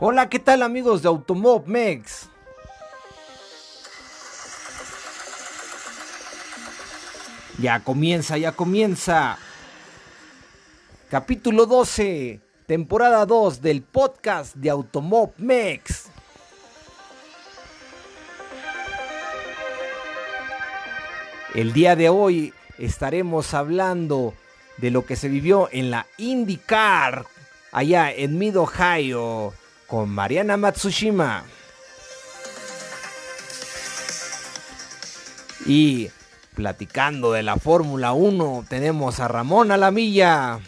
Hola, ¿qué tal amigos de Automob Mex? Ya comienza, ya comienza. Capítulo 12, temporada 2 del podcast de Automob Mex. El día de hoy estaremos hablando de lo que se vivió en la IndyCar allá en Mid Ohio con Mariana Matsushima. Y platicando de la Fórmula 1 tenemos a Ramón Alamilla.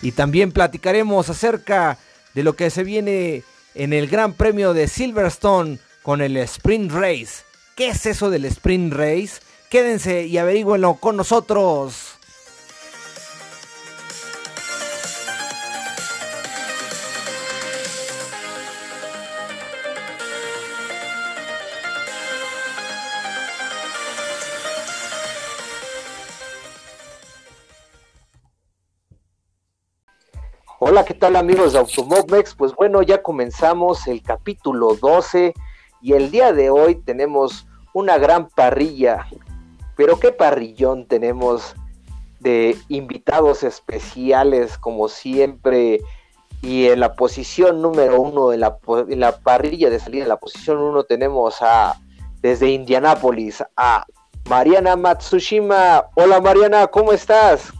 Y también platicaremos acerca de lo que se viene en el Gran Premio de Silverstone con el Sprint Race. ¿Qué es eso del Sprint Race? Quédense y averigüenlo con nosotros. ¿Qué tal amigos de Automovex? Pues bueno, ya comenzamos el capítulo 12 y el día de hoy tenemos una gran parrilla. Pero qué parrillón tenemos de invitados especiales como siempre. Y en la posición número uno, en la, en la parrilla de salida, en la posición uno tenemos a, desde Indianápolis, a Mariana Matsushima. Hola Mariana, ¿cómo estás?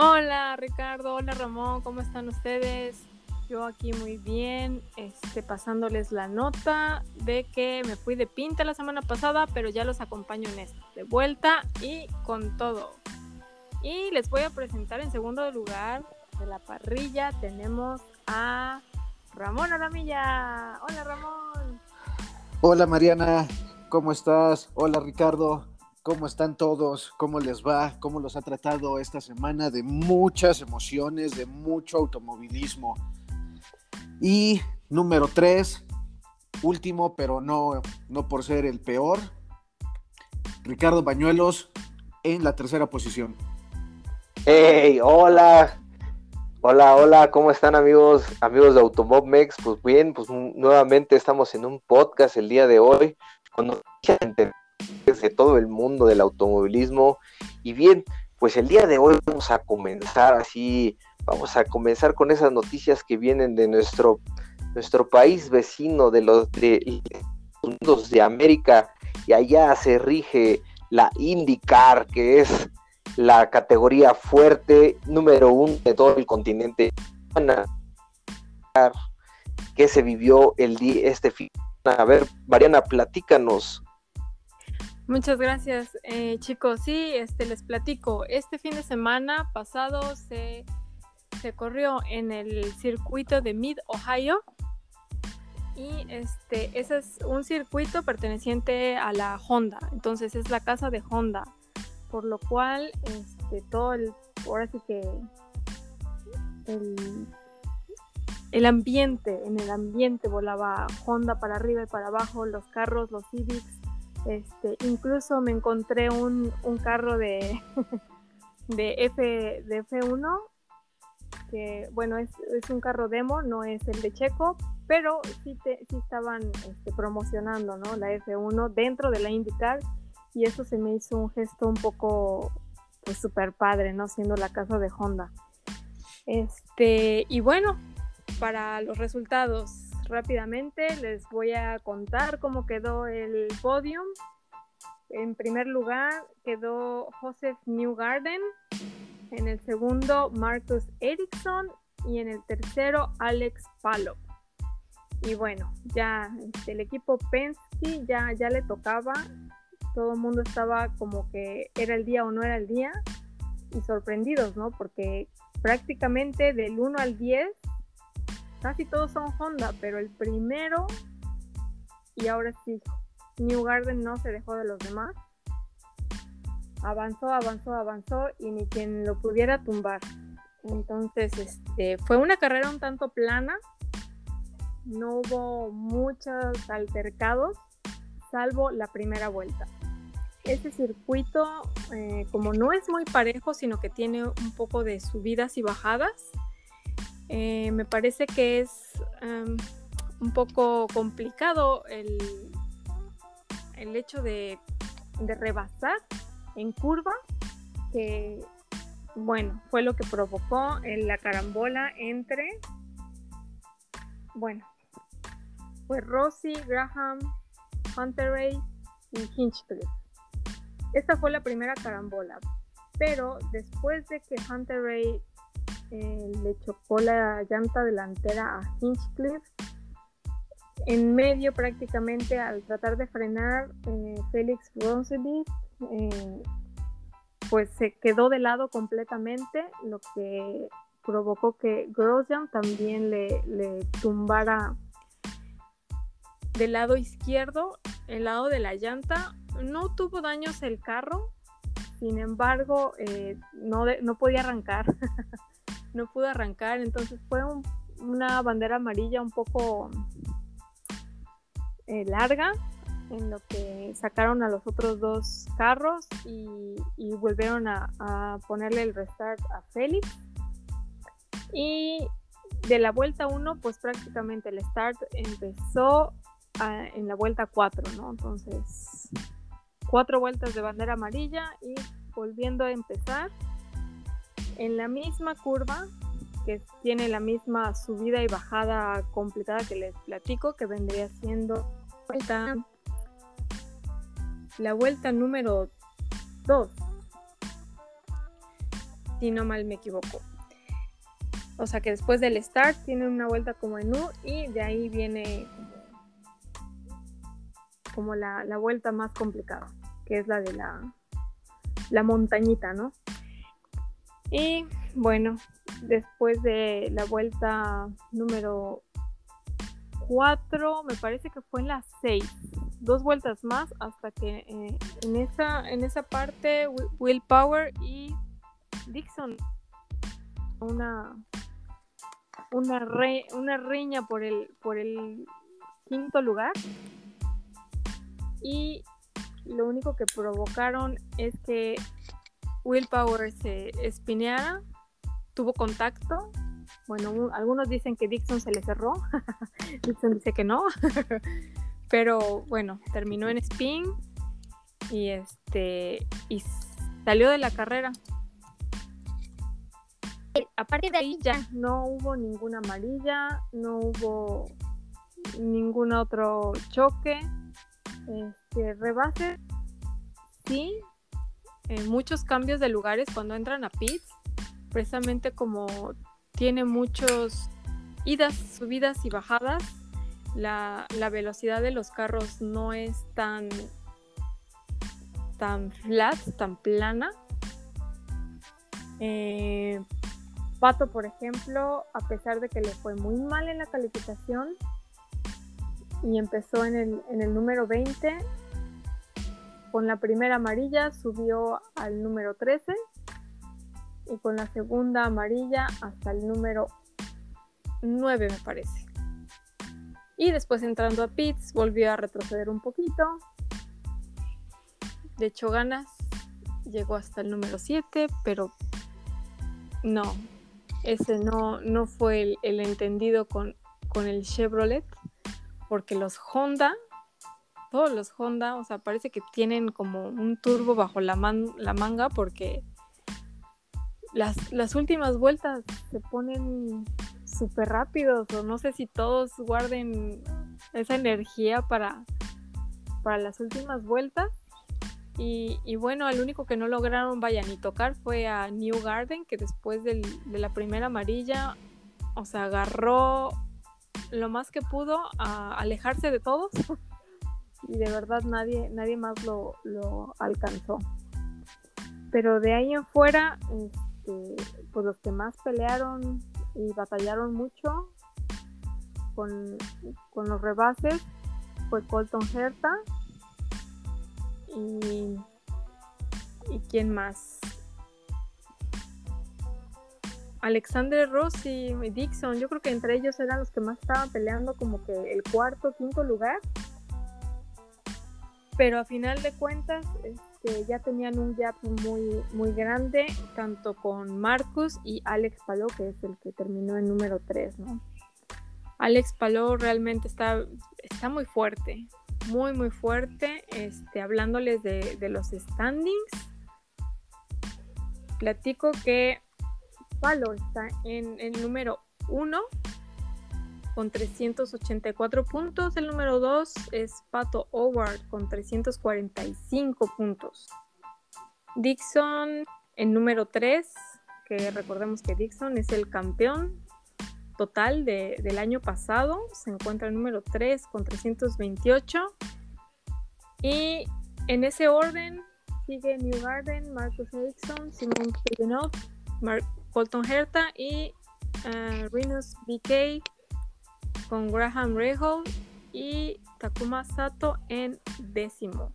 Hola Ricardo, hola Ramón, ¿cómo están ustedes? Yo aquí muy bien, este, pasándoles la nota de que me fui de pinta la semana pasada, pero ya los acompaño en esta, de vuelta y con todo. Y les voy a presentar en segundo lugar de la parrilla, tenemos a Ramón Aramilla. Hola Ramón. Hola Mariana, ¿cómo estás? Hola Ricardo, ¿cómo están todos? ¿Cómo les va? ¿Cómo los ha tratado esta semana de muchas emociones, de mucho automovilismo? Y número tres, último, pero no, no por ser el peor, Ricardo Bañuelos en la tercera posición. ¡Hey! ¡Hola! Hola, hola, ¿cómo están amigos, amigos de Automobmex? Pues bien, pues nuevamente estamos en un podcast el día de hoy con noticias de todo el mundo del automovilismo. Y bien, pues el día de hoy vamos a comenzar así Vamos a comenzar con esas noticias que vienen de nuestro, nuestro país vecino, de los de, Unidos de América, y allá se rige la IndyCar, que es la categoría fuerte número uno de todo el continente. que se vivió el día, este fin. A ver, Mariana, platícanos. Muchas gracias, eh, chicos. Sí, este les platico. Este fin de semana pasado se se corrió en el circuito de Mid Ohio y este ese es un circuito perteneciente a la Honda entonces es la casa de Honda por lo cual este todo el ahora sí que el, el ambiente en el ambiente volaba Honda para arriba y para abajo los carros los Civics este incluso me encontré un, carro de de F de F1 que bueno, es, un carro demo, no es el de Checo, pero sí, estaban este, promocionando la F1 dentro de la IndyCar y eso se me hizo un gesto un poco pues súper padre, ¿no? Siendo la casa de Honda. Este, y bueno, para los resultados, rápidamente les voy a contar cómo quedó el podium. En primer lugar quedó Joseph Newgarden, en el segundo Marcus Ericsson y en el tercero Alex Palo. Y bueno, ya este, el equipo Penske ya, ya le tocaba, todo el mundo estaba como que era el día o no era el día y sorprendidos, ¿no? Porque prácticamente del 1 al 10 casi todos son Honda, pero el primero y ahora sí, New Garden no se dejó de los demás avanzó, avanzó, avanzó y ni quien lo pudiera tumbar. Entonces, este, fue una carrera un tanto plana, no hubo muchos altercados, salvo la primera vuelta. ese circuito, eh, como no es muy parejo, sino que tiene un poco de subidas y bajadas, eh, me parece que es un poco complicado el, el hecho de, rebasar en curva, que bueno, fue lo que provocó la carambola entre, bueno, fue Rossi, Graham, Hunter Ray y Hinchcliffe. Esta fue la primera carambola, pero después de que Hunter Ray eh, le chocó la llanta delantera a Hinchcliffe, en medio prácticamente al tratar de frenar, eh, Félix Ronseby eh, pues se quedó de lado completamente, lo que provocó que Grosjean también le, le tumbara del lado izquierdo, el lado de la llanta. No tuvo daños el carro, sin embargo, eh, no, no podía arrancar, no pudo arrancar, entonces fue una bandera amarilla un poco eh, larga, en lo que sacaron a los otros dos carros y, volvieron a, ponerle el restart a Félix. Y de la vuelta 1, pues prácticamente el start empezó en la vuelta 4, ¿no? Entonces, cuatro vueltas de bandera amarilla y volviendo a empezar en la misma curva que tiene la misma subida y bajada complicada que les platico, que vendría siendo la vuelta número 2. Si no mal me equivoco. O sea que después del start tiene una vuelta como en U y de ahí viene como, la, vuelta más complicada, que es la de la, la montañita, ¿no? Y bueno, después de la vuelta número 4, me parece que fue en la 6 dos vueltas más hasta que eh, en, esa, en esa parte Will Power y Dixon. Una una, una riña por el por el quinto lugar. Y lo único que provocaron es que Will Power se espineara tuvo contacto bueno algunos dicen que Dixon se le cerró Dixon dice que no Pero bueno, terminó en spin y este y salió de la carrera. Aparte de ahí ya no hubo ninguna amarilla, no hubo ningún otro choque. Este rebase sí, muchos cambios de lugares cuando entran a pits, precisamente como tiene muchos idas, subidas y bajadas, la, velocidad de los carros no es tan, tan flat, tan plana. Eh, Pato, por ejemplo, a pesar de que le fue muy mal en la calificación y empezó en el, en el número 20, con la primera amarilla subió al número 13 y con la segunda amarilla hasta el número 9 me parece. Y después entrando a pits volvió a retroceder un poquito. De hecho ganas. Llegó hasta el número 7, pero no. Ese no, no fue el, entendido con, con el Chevrolet. Porque los Honda, todos los Honda, o sea, parece que tienen como un turbo bajo la, la manga porque las, las últimas vueltas se ponen súper rápidos o no sé si todos guarden esa energía para, para las últimas vueltas. Y, bueno, el único que no lograron, vaya, ni tocar fue a New Garden, que después de la primera amarilla, o sea, agarró lo más que pudo a alejarse de todos. Y de verdad nadie, nadie más lo, lo alcanzó. Pero de ahí en fuera, este, pues los que más pelearon y batallaron mucho con, los rebases fue Colton Herta y, y quién más Alexander Ross y Dixon. Yo creo que entre ellos eran los que más estaban peleando como que el cuarto quinto lugar pero a final de cuentas este, ya tenían un gap muy, muy grande, tanto con Marcus y Alex Palou, que es el que terminó en número 3, ¿no? Alex Palou realmente está, está muy fuerte, muy, muy fuerte, este, hablándoles de, los standings. Platico que Palou está en el número 1 con 384 puntos. El número 2 es Pato Howard con 345 puntos. Dixon en número 3, que recordemos que Dixon es el campeón total del año pasado. Se encuentra en número 3 con 328. Y en ese orden sigue New Garden, Marcus Erickson, Simon Pigenov, Colton Herta y uh, Renus BK con Graham Rahal y Takuma Sato en décimo.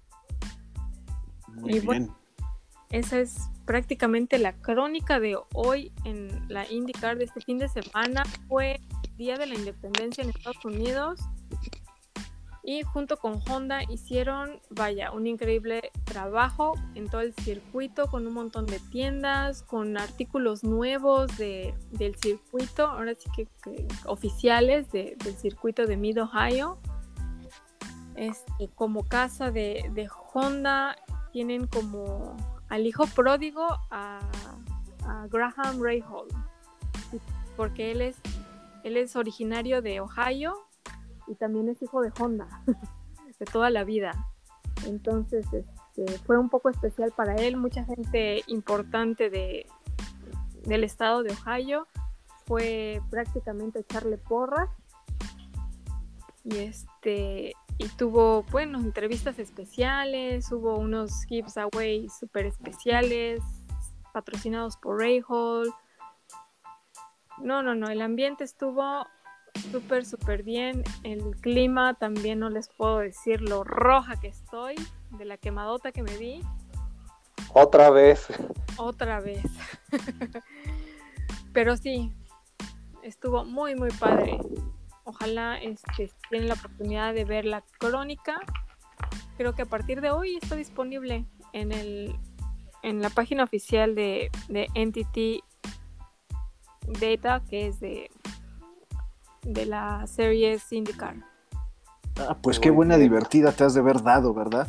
Muy bien. esa es prácticamente la crónica de hoy en la IndyCar de este fin de semana. Fue Día de la Independencia en Estados Unidos y junto con Honda hicieron, vaya, un increíble trabajo en todo el circuito con un montón de tiendas, con artículos nuevos de, del circuito, ahora sí que, oficiales del circuito de Mid Ohio. Este, como casa de, de, Honda tienen como al hijo pródigo a, Graham Rahal, porque él es, él es originario de Ohio y también es hijo de Honda de toda la vida. Entonces este, fue un poco especial para él. Mucha gente importante de, del estado de Ohio fue prácticamente echarle porras. Y este y tuvo, bueno, entrevistas especiales, hubo unos giveaways súper especiales patrocinados por Hall No, no, no, el ambiente estuvo súper, súper bien. El clima también no les puedo decir lo roja que estoy de la quemadota que me di. Otra vez. Otra vez. Pero sí, estuvo muy, muy padre. Ojalá este, tienen la oportunidad de ver la crónica. Creo que a partir de hoy está disponible en, el, en la página oficial de, de Entity Data, que es de de la serie Syndicar. Ah, pues qué buena divertida te has de haber dado, ¿verdad?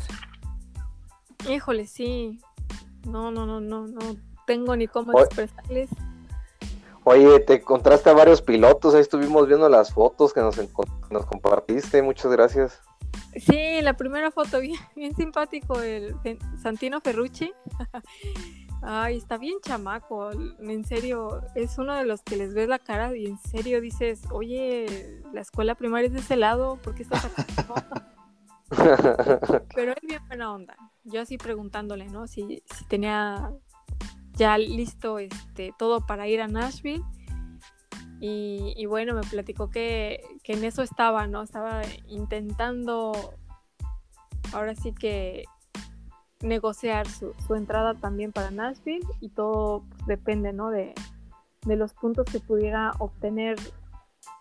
Híjole, sí. No, no, no, no, no tengo ni cómo expresarles. Oye, te encontraste a varios pilotos, ahí estuvimos viendo las fotos que nos, nos compartiste, muchas gracias. Sí, la primera foto, bien, bien simpático, el Santino Ferrucci. Ay, está bien chamaco, en serio, es uno de los que les ves la cara y en serio dices, oye, la escuela primaria es de ese lado, ¿por qué estás acá? Pero es bien buena onda. Yo así preguntándole, ¿no? Si, si tenía ya listo este todo para ir a Nashville. Y, y bueno, me platicó que, que en eso estaba, ¿no? Estaba intentando ahora sí que negociar su, entrada también para Nashville y todo pues, depende ¿no? de, los puntos que pudiera obtener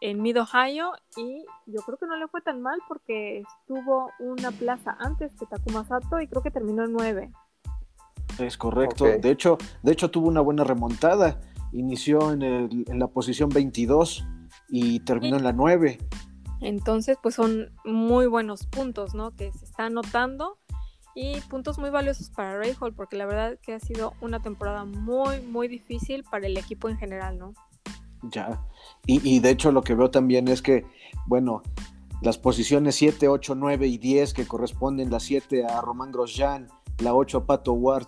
en Mid Ohio y yo creo que no le fue tan mal porque estuvo una plaza antes que Takuma Sato y creo que terminó en 9. Es correcto. De, hecho, de hecho tuvo una buena remontada. Inició en, el, en la posición 22 y terminó en la 9. Entonces, pues son muy buenos puntos, ¿no? Que se están notando y puntos muy valiosos para Ray Hall porque la verdad que ha sido una temporada muy muy difícil para el equipo en general, ¿no? Ya, y, de hecho lo que veo también es que, bueno, las posiciones 7, 8, 9 y 10 que corresponden, la 7 a Román Grosjean, la 8 a Pato Ward,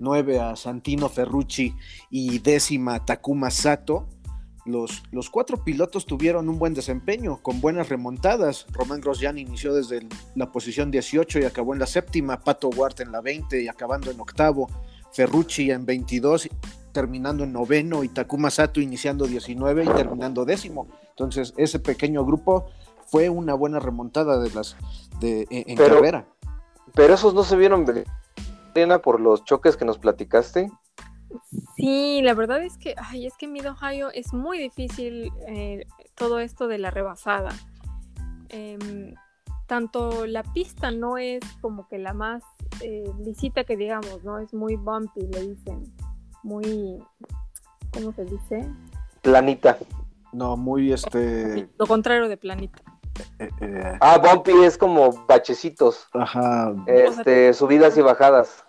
9 a Santino Ferrucci y décima Takuma Sato, los, cuatro pilotos tuvieron un buen desempeño, con buenas remontadas. Román Grosjean inició desde la posición 18 y acabó en la séptima, Pato Ward en la 20 y acabando en octavo, Ferrucci en 22 terminando en noveno y Takuma Sato iniciando 19 y terminando décimo. Entonces ese pequeño grupo fue una buena remontada de las de, e, en carrera. Pero esos no se vieron por los choques que nos platicaste. Sí, la verdad es que, ay, es que en Mid Ohio es muy difícil eh, todo esto de la rebasada. Eh, tanto la pista no es como que la más eh, lisita que digamos, ¿no? Es muy bumpy, le dicen. Muy, ¿cómo se dice? Planita. No, muy este. Lo contrario de planita. eh, eh, Ah, bumpy es como bachecitos. ajá. Este, subidas y bajadas.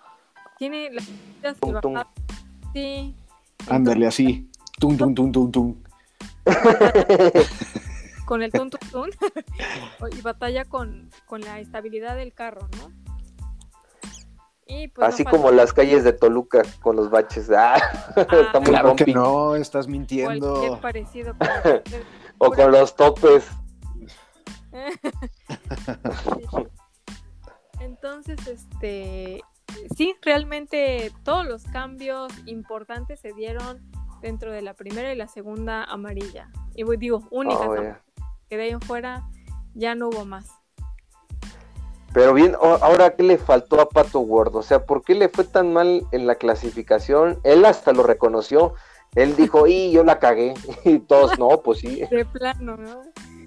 Tiene las subidas y Tum, tum. bajadas. Sí. Ándale así. Tum, tum, tum, tum, tum. con el tun tun tun y batalla con, con la estabilidad del carro, ¿no? Y pues Así como las calles de Toluca con los baches. Ah, está muy Claro que no, estás mintiendo. parecido O con los topes. Entonces, este, sí, realmente todos los cambios importantes se dieron dentro de la primera y la segunda amarilla. Y digo, únicas, Oh, que de ahí en fuera ya no hubo más. Pero bien, ahora, ¿qué le faltó a Pato Ward? O sea, ¿por qué le fue tan mal en la clasificación? Él hasta lo reconoció. Él dijo, y yo la cagué. Y todos, no, pues sí. De plano, ¿no?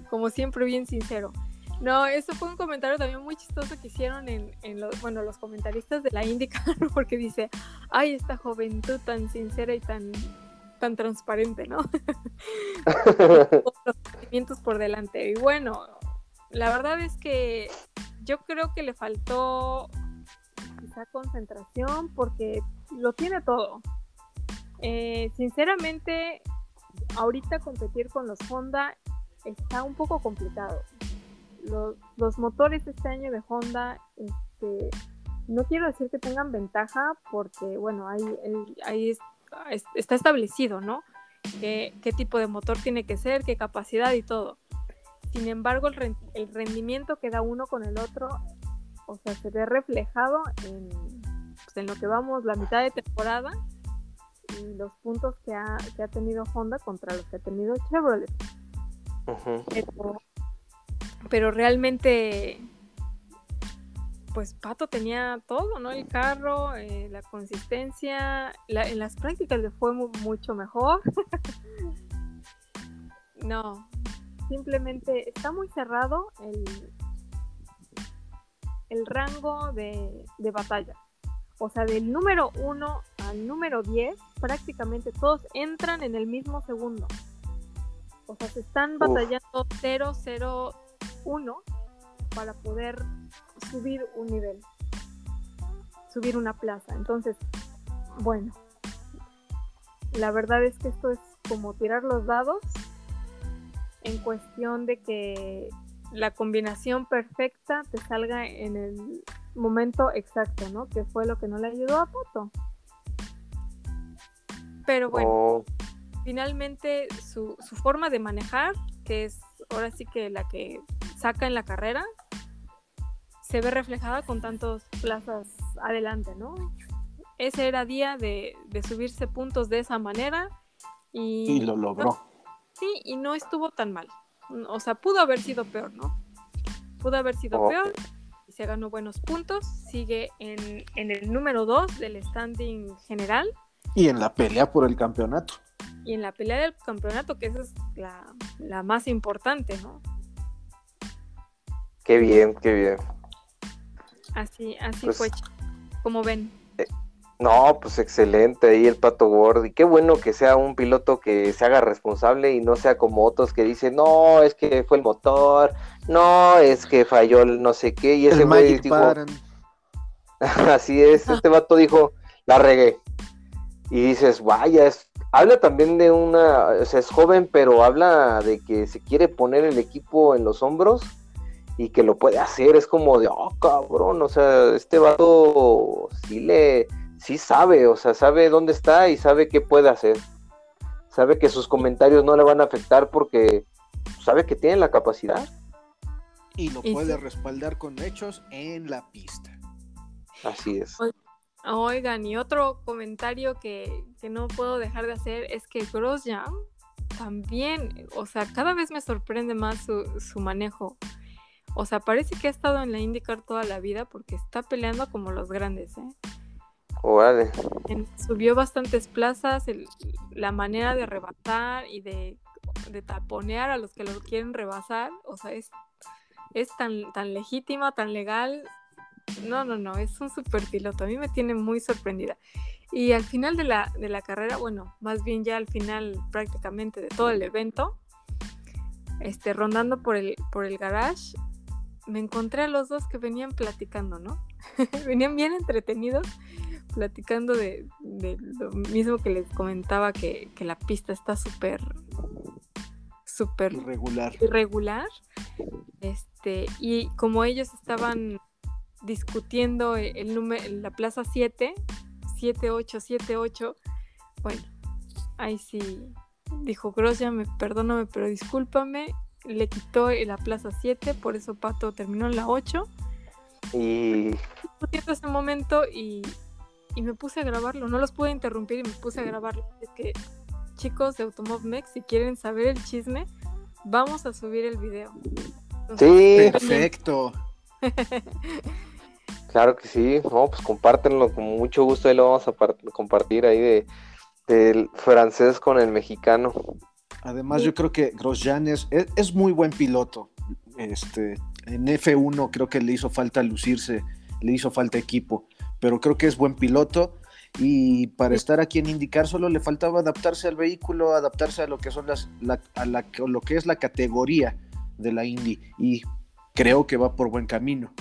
Como siempre, bien sincero. No, eso fue un comentario también muy chistoso que hicieron en, en los, bueno, los comentaristas de la IndyCar, porque dice, ay, esta juventud tan sincera y tan, tan transparente, ¿no? Los sentimientos por delante. Y bueno, la verdad es que yo creo que le faltó quizá concentración porque lo tiene todo. Eh, sinceramente, ahorita competir con los Honda está un poco complicado. Los, los motores este año de Honda, este, no quiero decir que tengan ventaja porque, bueno, ahí, ahí- ahí es- es- está establecido, ¿no? Qué, qué tipo de motor tiene que ser, qué capacidad y todo. Sin embargo, el, ren- el rendimiento que da uno con el otro, o sea, se ve reflejado en, pues, en lo que vamos la mitad de temporada y los puntos que ha, que ha tenido Honda contra los que ha tenido Chevrolet. Pero, pero realmente, pues Pato tenía todo, ¿no? El carro, eh, la consistencia, la- en las prácticas le fue mu- mucho mejor. no, simplemente está muy cerrado el, el rango de, de batalla. O sea, del número 1 al número 10, prácticamente todos entran en el mismo segundo. O sea, se están batallando 0, 0, 1 para poder subir un nivel, subir una plaza. Entonces, bueno, la verdad es que esto es como tirar los dados en cuestión de que la combinación perfecta te salga en el momento exacto, ¿no? Que fue lo que no le ayudó a Pato. Pero bueno, Oh, finalmente su, su forma de manejar, que es ahora sí que la que saca en la carrera, se ve reflejada con tantos plazas adelante, ¿no? Ese era día de, de subirse puntos de esa manera y, Y lo logró. sí, y no estuvo tan mal. O sea, pudo haber sido peor, ¿no? Pudo haber sido Oh. peor y se ganó buenos puntos. Sigue en, en el número 2 del standing general Y en la pelea por el campeonato. Y en la pelea del campeonato, que esa es la, la más importante, ¿no? qué bien, qué bien. Así, así Pues- fue, como ven. No, pues excelente ahí el Pato Ward. Y qué bueno que sea un piloto que se haga responsable y no sea como otros que dicen, no, es que fue el motor, no, es que falló el no sé qué. Y ese güey dijo, así es, este vato dijo, la regué. Y dices, vaya, es, habla también de una, o sea, es joven, pero habla de que se quiere poner el equipo en los hombros y que lo puede hacer. Es como de, oh, cabrón, o sea, este vato sí le, sí sabe, o sea, sabe dónde está y sabe qué puede hacer. Sabe que sus comentarios no le van a afectar porque sabe que tiene la capacidad. Y lo Y puede sí. respaldar con hechos en la pista. Así es. Oigan, y otro comentario que, que no puedo dejar de hacer es que Grosjean también, o sea, cada vez me sorprende más su, su manejo. O sea, parece que ha estado en la IndyCar toda la vida porque está peleando como los grandes, ¿eh? En- subió bastantes plazas, el- la manera de rebasar y de, de taponear a los que lo quieren rebasar, o sea, es es tan, tan legítima, tan legal. No, no, no, es un super piloto. A mí me tiene muy sorprendida. Y al final de la, de la carrera, bueno, más bien ya al final prácticamente de todo el evento, este, rondando por el, por el garage, me encontré a los dos que venían platicando, ¿no? venían bien entretenidos, platicando de, de, lo mismo que les comentaba, que, que la pista está súper, súper Irregular. irregular. Este, y como ellos estaban discutiendo el número, la plaza 7, 78, 78, bueno, ahí sí dijo Grosja, me perdóname, pero discúlpame, le quitó la plaza 7, por eso Pato terminó en la 8. Y Discutiendo ese momento y, y me puse a grabarlo, no los pude interrumpir y me puse a grabarlo. Es que, chicos de Automob Mex, si quieren saber el chisme, vamos a subir el video. Entonces, sí, Perfecto. Claro que sí. No, pues compártenlo con mucho gusto. Ahí lo vamos a par- compartir ahí de del francés con el mexicano. Además, yo creo que Grosjean es, es, es muy buen piloto. Este, en F1 creo que le hizo falta lucirse, le hizo falta equipo, pero creo que es buen piloto y para estar aquí en indicar solo le faltaba adaptarse al vehículo, adaptarse a lo que son las, la- a la- a lo que es la categoría de la Indy y creo que va por buen camino.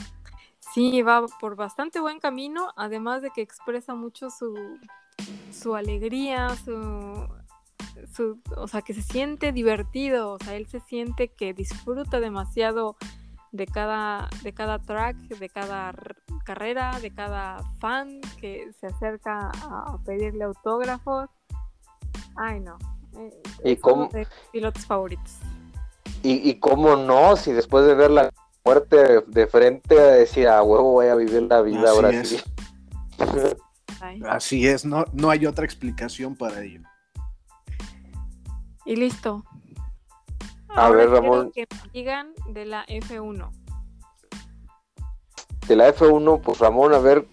Sí, va por bastante buen camino, además de que expresa mucho su, su alegría, su, su, o sea, que se siente divertido, o sea, él se siente que disfruta demasiado de cada, de cada track, de cada carrera, de cada fan que se acerca a, pedirle autógrafos. Ay, no. eh, ¿Y cómo- de pilotos favoritos. Y, y cómo no, si después de ver la muerte de, frente, a decir, a huevo voy a vivir la vida Así ahora es. sí. Así es, no, no hay otra explicación para ello. Y listo. A Ahora ver, Ramón. Que me digan de la F1. De la F1, pues Ramón, a ver,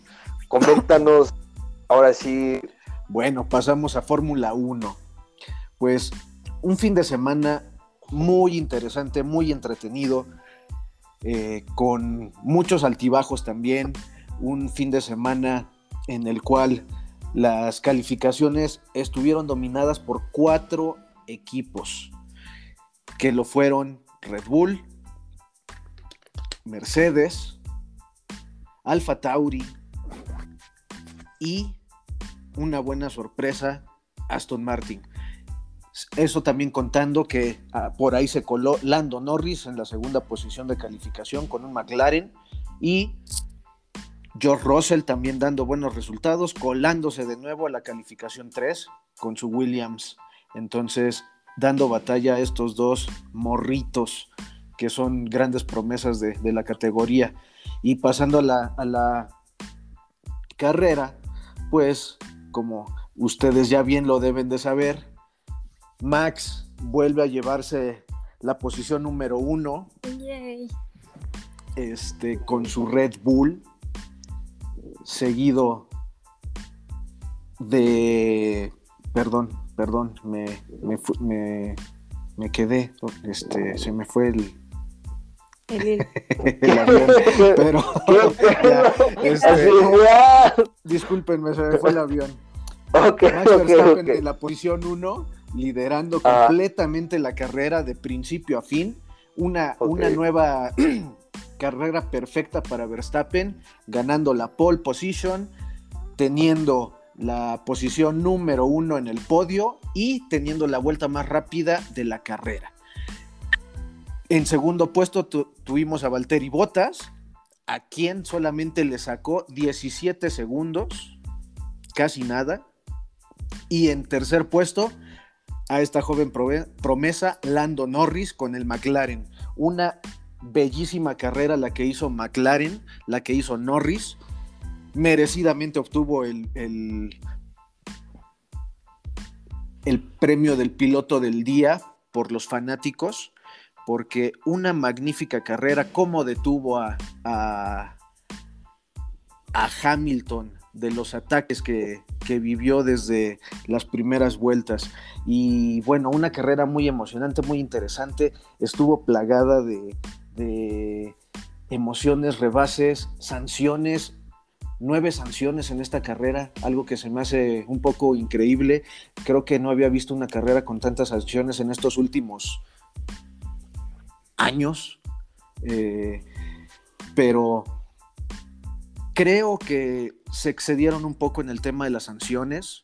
coméntanos, ahora sí, Bueno, pasamos a Fórmula 1. Pues un fin de semana muy interesante, muy entretenido, eh, con muchos altibajos también. Un fin de semana en el cual las calificaciones estuvieron dominadas por cuatro equipos, que lo fueron Red Bull, Mercedes, Alfa Tauri y una buena sorpresa, Aston Martin. Eso también contando que ah, por ahí se coló Lando Norris en la segunda posición de calificación con un McLaren y George Russell también dando buenos resultados, colándose de nuevo a la calificación 3 con su Williams. Entonces, dando batalla a estos dos morritos que son grandes promesas de, de la categoría. Y pasando a la, a la carrera, pues como ustedes ya bien lo deben de saber, Max vuelve a llevarse la posición número uno Yay. este, con su Red Bull, seguido de... Perdón, perdón, me, me, me, me quedé, este, se me fue el, El avión, pero ya, este, discúlpenme, se me fue el avión. Ok, Max ok, Verstappen ok. en la posición 1, liderando Ah. completamente la carrera de principio a fin. Una, una nueva carrera perfecta para Verstappen, ganando la pole position, teniendo la posición número uno en el podio y teniendo la vuelta más rápida de la carrera. En segundo puesto tu- tuvimos a Valtteri Bottas, a quien solamente le sacó 17 segundos, casi nada. Y en tercer puesto, a esta joven promesa, Lando Norris con el McLaren. Una bellísima carrera la que hizo McLaren, la que hizo Norris. Merecidamente obtuvo el, el, premio del piloto del día por los fanáticos, porque una magnífica carrera, como detuvo a, a Hamilton de los ataques que, que vivió desde las primeras vueltas. Y bueno, una carrera muy emocionante, muy interesante. Estuvo plagada de, de emociones, rebases, sanciones, nueve sanciones en esta carrera, algo que se me hace un poco increíble. Creo que no había visto una carrera con tantas sanciones en estos últimos años, eh, pero creo que se excedieron un poco en el tema de las sanciones.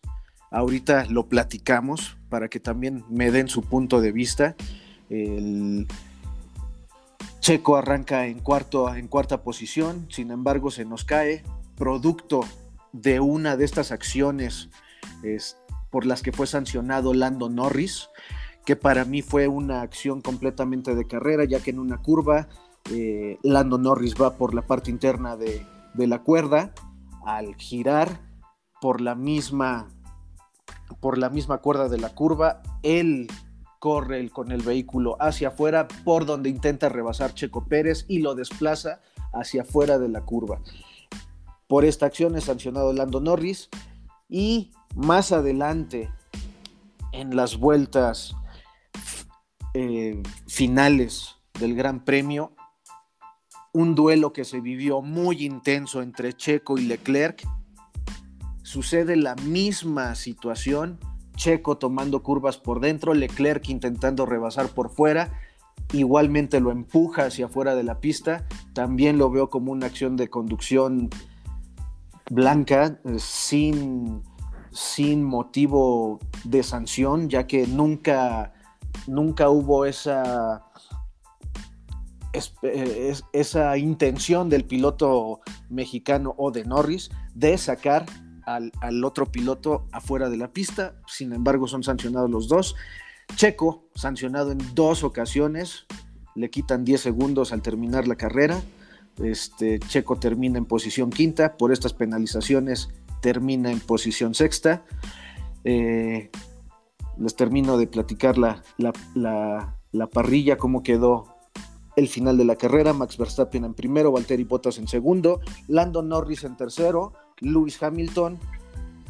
Ahorita lo platicamos para que también me den su punto de vista. El Checo arranca en, cuarto, en cuarta posición, sin embargo se nos cae, producto de una de estas acciones por las que fue sancionado Lando Norris, que para mí fue una acción completamente de carrera, ya que en una curva eh, Lando Norris va por la parte interna de, de la cuerda, al girar por la misma por la misma cuerda de la curva, él corre con el vehículo hacia afuera por donde intenta rebasar Checo Pérez y lo desplaza hacia afuera de la curva. Por esta acción es sancionado Lando Norris y más adelante en las vueltas eh, finales del Gran Premio, un duelo que se vivió muy intenso entre Checo y Leclerc, sucede la misma situación Checo tomando curvas por dentro, Leclerc intentando rebasar por fuera, igualmente lo empuja hacia afuera de la pista, también lo veo como una acción de conducción blanca, eh, sin, sin motivo de sanción, ya que nunca, nunca hubo esa, eh, esa intención del piloto mexicano o de Norris de sacar al, otro piloto afuera de la pista. Sin embargo, son sancionados los dos. Checo, sancionado en dos ocasiones, le quitan 10 segundos al terminar la carrera. Este, Checo termina en posición quinta, por estas penalizaciones termina en posición sexta. Eh, les termino de platicar la, la, parrilla, cómo quedó el final de la carrera. Max Verstappen en primero, Valtteri Bottas en segundo, Lando Norris en tercero, Lewis Hamilton,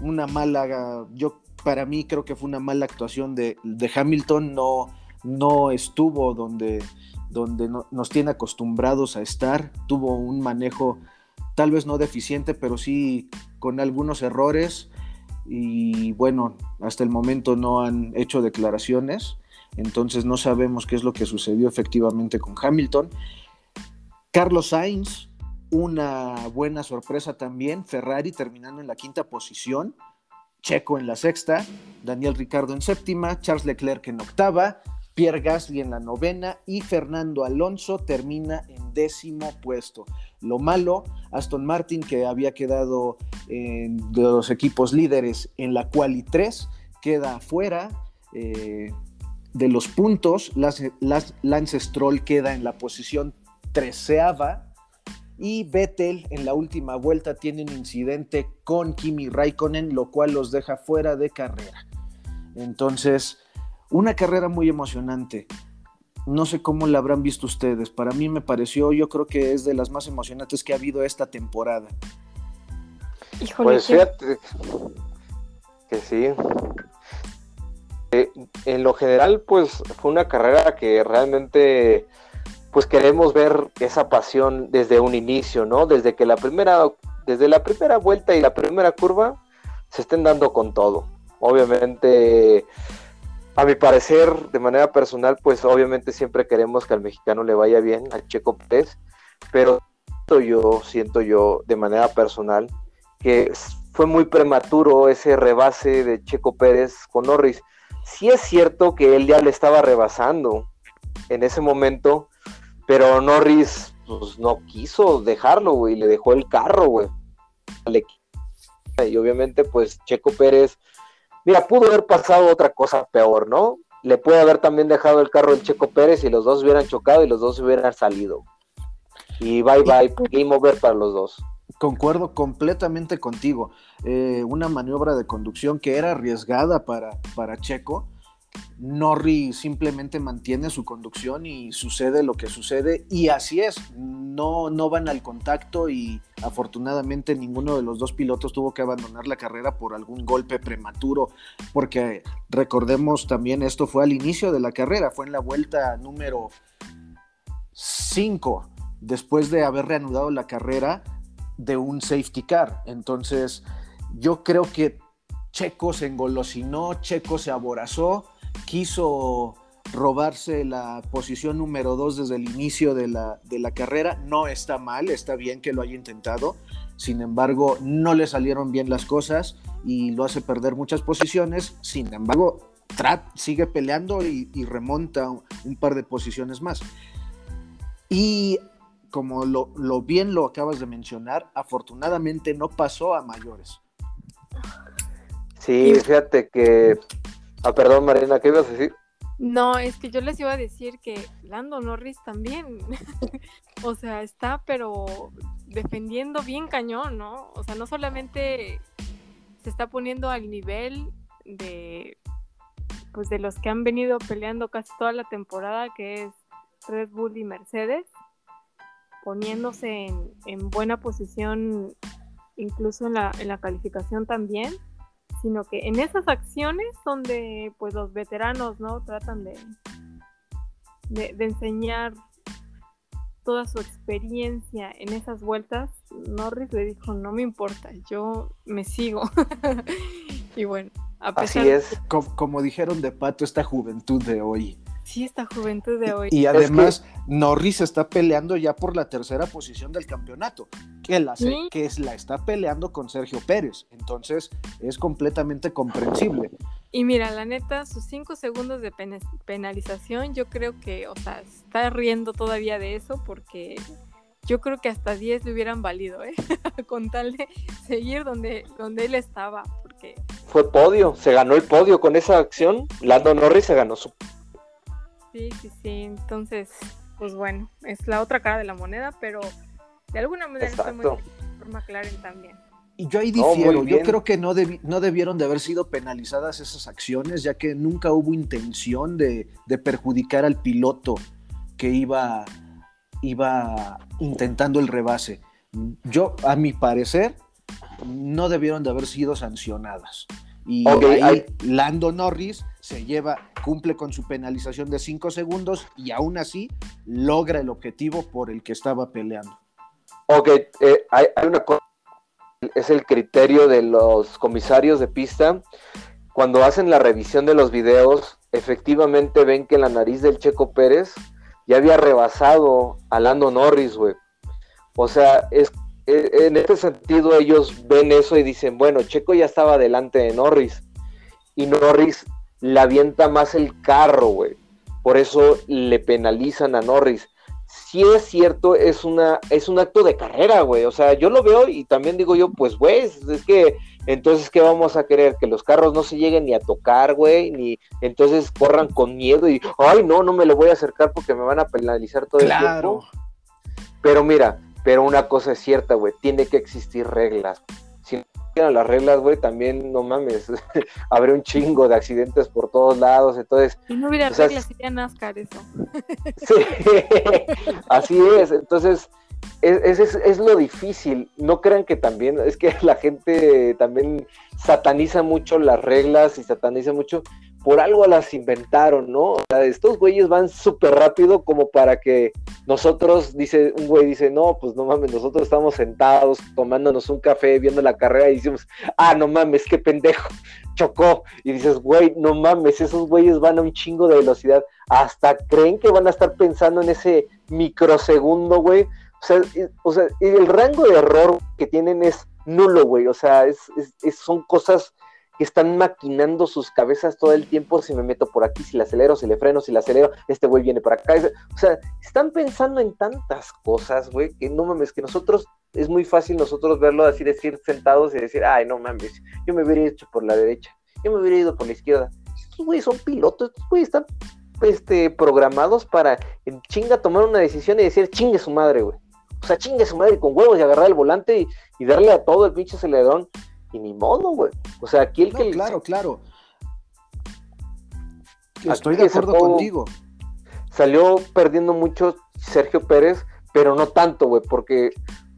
una mala, yo para mí creo que fue una mala actuación de, Hamilton, no, no estuvo donde, donde nos tiene acostumbrados a estar, tuvo un manejo tal vez no deficiente, pero sí con algunos errores y bueno, hasta el momento no han hecho declaraciones, entonces no sabemos qué es lo que sucedió efectivamente con Hamilton. Carlos Sainz, una buena sorpresa también, Ferrari terminando en la quinta posición, Checo en la sexta, Daniel Ricardo en séptima, Charles Leclerc en octava, Pierre Gasly en la novena y Fernando Alonso termina en décimo puesto. Lo malo, Aston Martin, que había quedado de los equipos líderes en la quali 3, queda afuera eh, de los puntos. Lance Stroll queda en la posición treceava y Vettel en la última vuelta tiene un incidente con Kimi Raikkonen, lo cual los deja fuera de carrera. Entonces, una carrera muy emocionante. No sé cómo la habrán visto ustedes. Para mí me pareció, yo creo que es de las más emocionantes que ha habido esta temporada. Híjole, pues fíjate que sí. Eh, en lo general, pues fue una carrera que realmente pues queremos ver esa pasión desde un inicio, ¿no? Desde que la primera, desde la primera vuelta y la primera curva se estén dando con todo. Obviamente, a mi parecer, de manera personal, pues obviamente siempre queremos que al mexicano le vaya bien, al Checo Pérez, pero yo, siento yo de manera personal que fue muy prematuro ese rebase de Checo Pérez con Norris. Sí es cierto que él ya le estaba rebasando en ese momento, pero Norris, pues no quiso dejarlo, güey, le dejó el carro, güey. Y obviamente, pues Checo Pérez, mira, pudo haber pasado otra cosa peor, ¿no? Le puede haber también dejado el carro el Checo Pérez y los dos hubieran chocado y los dos hubieran salido. Y bye bye, game over para los dos. Concuerdo completamente contigo. Eh, una maniobra de conducción que era arriesgada para, para Checo Norri simplemente mantiene su conducción y sucede lo que sucede y así es, no, no van al contacto y afortunadamente ninguno de los dos pilotos tuvo que abandonar la carrera por algún golpe prematuro, porque recordemos también esto fue al inicio de la carrera, fue en la vuelta número cinco después de haber reanudado la carrera de un safety car. Entonces, yo creo que Checo se engolosinó, Checo se aborazó, quiso robarse la posición número dos desde el inicio de la, de la carrera. No está mal, está bien que lo haya intentado. Sin embargo, no le salieron bien las cosas y lo hace perder muchas posiciones. Sin embargo, Trat sigue peleando y, remonta un, par de posiciones más. Y como lo, lo, bien lo acabas de mencionar, afortunadamente no pasó a mayores. Sí, fíjate que... Ah, perdón, Marina, ¿qué ibas a decir? No, es que yo les iba a decir que Lando Norris también, o sea, está pero defendiendo bien cañón, ¿no? O sea, no solamente se está poniendo al nivel de pues de los que han venido peleando casi toda la temporada, que es Red Bull y Mercedes, poniéndose en, en buena posición incluso en la, en la calificación también sino que en esas acciones donde pues los veteranos no tratan de, de, enseñar toda su experiencia en esas vueltas, Norris le dijo, no me importa, yo me sigo. y bueno, a pesar Así es. como, dijeron de Pato, esta juventud de hoy Sí, esta juventud de hoy. Y además, Norris está peleando ya por la tercera posición del campeonato, que, la, que es, la está peleando con Sergio Pérez. Entonces, es completamente comprensible. Y mira, la neta, sus cinco segundos de penalización, yo creo que, o sea, está riendo todavía de eso porque yo creo que hasta 10 le hubieran valido, ¿eh? con tal de seguir donde, donde él estaba. Porque... Fue podio, se ganó el podio con esa acción. Lando Norris se ganó su Sí, sí, sí. Entonces, pues bueno, es la otra cara de la moneda, pero de alguna manera fue muy por McLaren también. Y yo ahí difiero, yo creo que no, no debieron de haber sido penalizadas esas acciones, ya que nunca hubo intención de, perjudicar al piloto que iba, iba intentando el rebase. Yo, a mi parecer, no debieron de haber sido sancionadas. Y ahí Lando Norris se lleva, cumple con su penalización de 5 segundos y aún así logra el objetivo por el que estaba peleando. Ok, eh, hay, una cosa, es el criterio de los comisarios de pista. Cuando hacen la revisión de los videos, efectivamente ven que la nariz del Checo Pérez ya había rebasado a Lando Norris, güey. O sea, es en este sentido ellos ven eso y dicen, bueno, Checo ya estaba delante de Norris y Norris le avienta más el carro, güey. Por eso le penalizan a Norris. Si es cierto, es una es un acto de carrera, güey. O sea, yo lo veo y también digo yo, pues, güey, es que entonces, ¿qué vamos a querer? Que los carros no se lleguen ni a tocar, güey, ni entonces corran con miedo y, ay, no, no me lo voy a acercar porque me van a penalizar todo el tiempo. Pero mira, pero una cosa es cierta, güey, tiene que existir reglas. Si no existieran las reglas, güey, también, no mames, habría un chingo de accidentes por todos lados, entonces... Si no hubiera reglas, sería NASCAR eso. sí, así es, entonces... Es, es, es, lo difícil. No crean que también, es que la gente también sataniza mucho las reglas y sataniza mucho por algo las inventaron, ¿no? O sea, estos güeyes van súper rápido como para que nosotros, dice, un güey dice, no, pues no mames, nosotros estamos sentados tomándonos un café, viendo la carrera y decimos, ah, no mames, qué pendejo, chocó. Y dices, güey, no mames, esos güeyes van a un chingo de velocidad, hasta creen que van a estar pensando en ese microsegundo, güey. O sea, o sea el rango de error que tienen es nulo, güey. O sea, es, es, son cosas que están maquinando sus cabezas todo el tiempo, si me meto por aquí, si la acelero, si le freno, si la acelero, este güey viene por acá. O sea, están pensando en tantas cosas, güey, que no mames, que nosotros, es muy fácil nosotros verlo así, decir sentados y decir, ay, no mames, yo me hubiera hecho por la derecha, yo me hubiera ido por la izquierda. Estos güeyes son pilotos, estos güeyes están este, programados para chinga tomar una decisión y decir, chingue su madre, güey. O sea, chingue su madre con huevos y agarrar el volante y, darle a todo el pinche aceleradón y ni modo, güey. O sea, aquí el que. Claro, claro. Estoy de acuerdo contigo. Salió perdiendo mucho Sergio Pérez, pero no tanto, güey, porque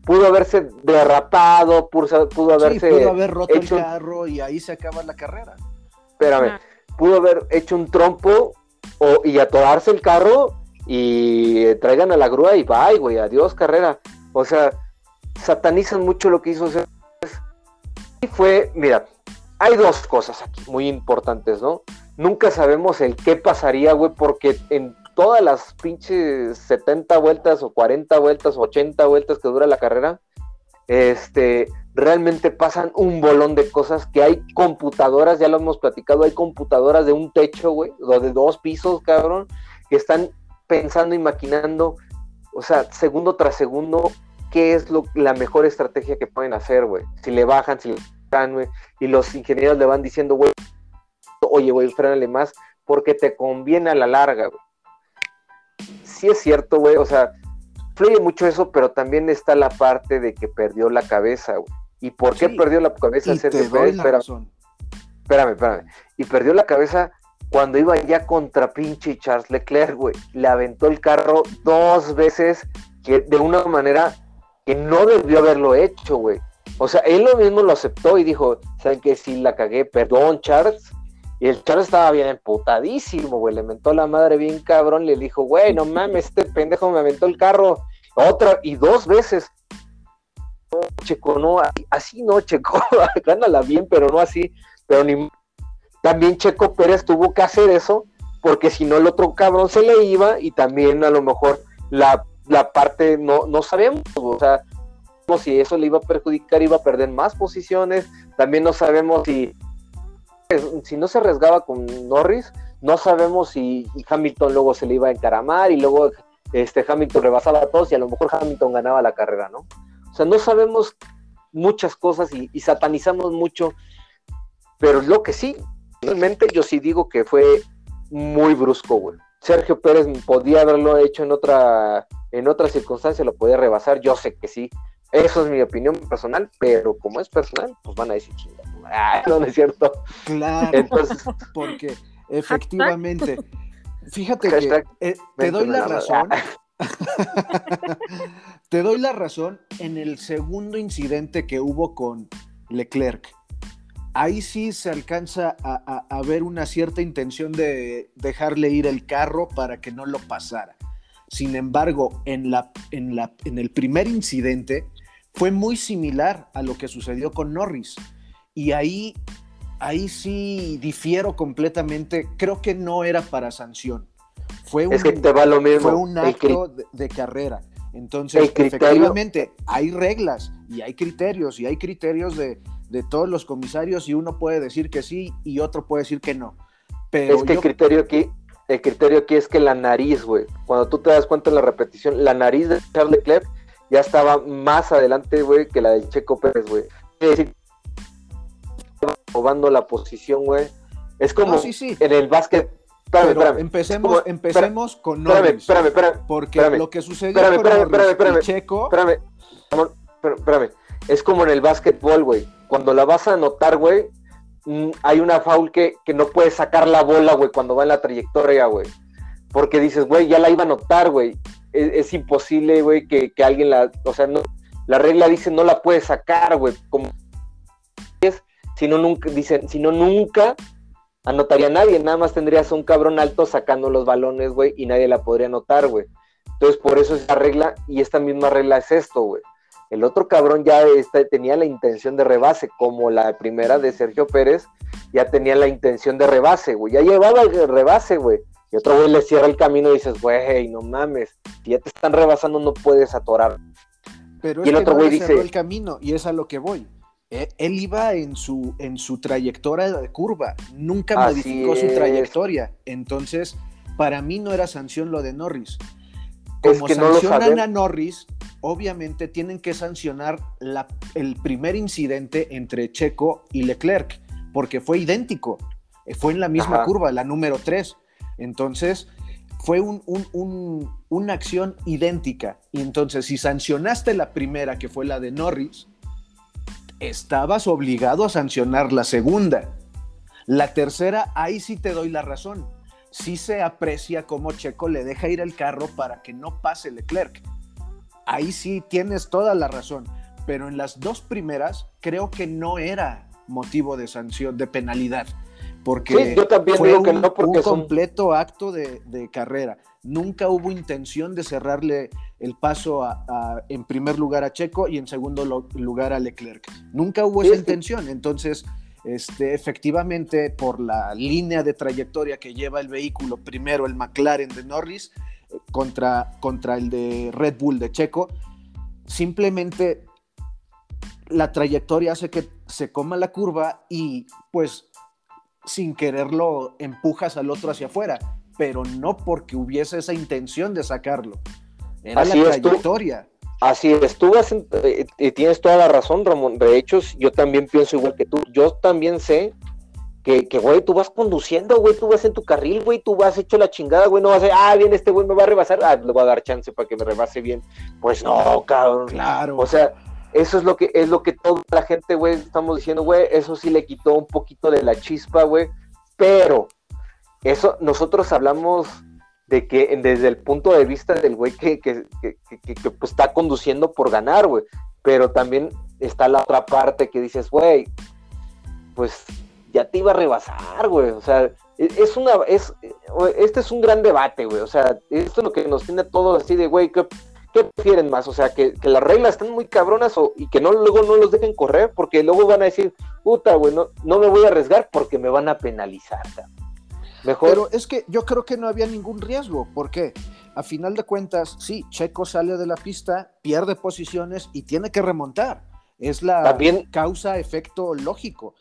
pudo haberse derrapado, pudo, pudo haberse. Sí, pudo haber roto el carro y ahí se acaba la carrera. Espérame, pudo haber hecho un trompo o, y atorarse el carro y traigan a la grúa y bye, güey, adiós carrera. O sea, satanizan mucho lo que hizo Y fue, mira, hay dos cosas aquí muy importantes, ¿no? Nunca sabemos el qué pasaría, güey, porque en todas las pinches 70 vueltas o 40 vueltas o 80 vueltas que dura la carrera, este, realmente pasan un bolón de cosas que hay computadoras, ya lo hemos platicado, hay computadoras de un techo, güey, o de dos pisos, cabrón, que están pensando y maquinando, o sea, segundo tras segundo, qué es lo, la mejor estrategia que pueden hacer, güey. Si le bajan, si le bajan, güey, y los ingenieros le van diciendo, güey, oye, güey, frénale más, porque te conviene a la larga, güey. Sí es cierto, güey, o sea, fluye mucho eso, pero también está la parte de que perdió la cabeza, güey. ¿Y por qué perdió la cabeza Pérez? Espérame, espérame, espérame. Y perdió la cabeza cuando iba ya contra pinche Charles Leclerc, güey. Le aventó el carro dos veces que de una manera que no debió haberlo hecho, güey. O sea, él lo mismo lo aceptó y dijo, ¿saben qué? Si la cagué, perdón, Charles. Y el Charles estaba bien emputadísimo, güey. Le mentó la madre bien cabrón. Le dijo, güey, no mames, este pendejo me aventó el carro. Otra y dos veces. Checo, no, así no, Checo. Gánala bien, pero no así. Pero ni. También Checo Pérez tuvo que hacer eso, porque si no, el otro cabrón se le iba y también a lo mejor la, la parte no, no sabemos. O sea, si eso le iba a perjudicar, iba a perder más posiciones. También no sabemos si si no se arriesgaba con Norris, no sabemos si Hamilton luego se le iba a encaramar y luego este Hamilton rebasaba a todos y a lo mejor Hamilton ganaba la carrera, ¿no? O sea, no sabemos muchas cosas y, satanizamos mucho, pero lo que sí, realmente yo sí digo que fue muy brusco, güey. Sergio Pérez podía haberlo hecho en otra, en otra circunstancia, lo podía rebasar, yo sé que sí. Eso es mi opinión personal, pero como es personal, pues van a decir chingada. Ah, no, es cierto. Claro, Entonces... porque efectivamente, fíjate que eh, te doy la razón. te doy la razón en el segundo incidente que hubo con Leclerc. Ahí sí se alcanza a, ver una cierta intención de dejarle ir el carro para que no lo pasara. Sin embargo, en, la, en, la, en el primer incidente fue muy similar a lo que sucedió con Norris. Y ahí, ahí sí difiero completamente. Creo que no era para sanción. Fue un, Fue un acto de, carrera. Entonces, efectivamente, hay reglas y hay criterios y hay criterios de, todos los comisarios y uno puede decir que sí y otro puede decir que no. Pero es que el criterio aquí, el criterio aquí es que la nariz, güey, cuando tú te das cuenta en la repetición, la nariz de Charles Leclerc ya estaba más adelante, güey, que la de Checo Pérez, güey. Es decir, robando la posición, güey. Es como en el básquet. Espérame, espérame. Empecemos, empecemos con Norris. Espérame, espérame, Porque lo que sucedió con Norris Checo... Espérame, espérame. Es como en el básquetbol, güey. Cuando la vas a anotar, güey, mm, hay una foul que, que no puedes sacar la bola, güey, cuando va en la trayectoria, güey. Porque dices, güey, ya la iba a anotar, güey. Es, imposible, güey, que, que, alguien la... O sea, no, la regla dice no la puedes sacar, güey. Como es si no nunca, dicen, si no nunca anotaría nadie, nada más tendrías un cabrón alto sacando los balones, güey, y nadie la podría anotar, güey. Entonces, por eso es la regla, y esta misma regla es esto, güey. El otro cabrón ya tenía la intención de rebase, como la primera de Sergio Pérez, ya tenía la intención de rebase, güey. Ya llevaba el rebase, güey. Y otro güey le cierra el camino y dices, güey, no mames, si ya te están rebasando no puedes atorar. Pero y el otro güey dice, el camino y es a lo que voy. Eh, él iba en su, en su trayectoria de curva, nunca modificó su trayectoria. Entonces, para mí no era sanción lo de Norris. Como sancionan a Norris, obviamente tienen que sancionar la, el primer incidente entre Checo y Leclerc, porque fue idéntico. Eh, fue en la misma curva, la número 3. Entonces, fue un, una acción idéntica. Y entonces, si sancionaste la primera, que fue la de Norris, estabas obligado a sancionar la segunda. La tercera, ahí sí te doy la razón. Sí se aprecia cómo Checo le deja ir el carro para que no pase Leclerc. Ahí sí tienes toda la razón. Pero en las dos primeras creo que no era motivo de sanción, de penalidad. Porque yo también fue digo que no porque un completo acto de, carrera. nunca hubo intención de cerrarle el paso en primer lugar a Checo y en segundo lugar a Leclerc. Nunca hubo esa intención. Entonces, este, efectivamente, por la línea de trayectoria que lleva el vehículo, primero el McLaren de Norris contra, contra el de Red Bull de Checo, simplemente la trayectoria hace que se coma la curva y pues sin quererlo empujas al otro hacia afuera, pero no porque hubiese esa intención de sacarlo. Era la trayectoria. así es, tú vas eh, tienes toda la razón, Ramón. De hecho, yo también pienso igual que tú. Yo también sé que, que, güey, tú vas conduciendo, güey, tú vas en tu carril, güey, tú vas hecho la chingada, güey, no vas a decir, ah, bien, este güey me va a rebasar, ah, le voy a dar chance para que me rebase bien. Pues no, cabrón. Claro. O sea, eso es lo que es lo que toda la gente, güey, estamos diciendo, güey, eso sí le quitó un poquito de la chispa, güey, pero eso nosotros hablamos de que desde el punto de vista del güey que, que, pues, está conduciendo por ganar, güey, pero también está la otra parte que dices, güey, pues ya te iba a rebasar, güey, o sea, e, es una, es, este es un gran debate, güey, o sea, esto es lo que nos tiene todo así de, güey, ¿qué, ¿qué prefieren más? O sea, que, las reglas están muy cabronas o, y que no luego no los dejen correr porque luego van a decir, puta, güey, no, me voy a arriesgar porque me van a penalizar. Mejor. Pero es que yo creo que no había ningún riesgo. ¿Por qué? A final de cuentas, sí, Checo sale de la pista, pierde posiciones y tiene que remontar. Es la causa-efecto lógico.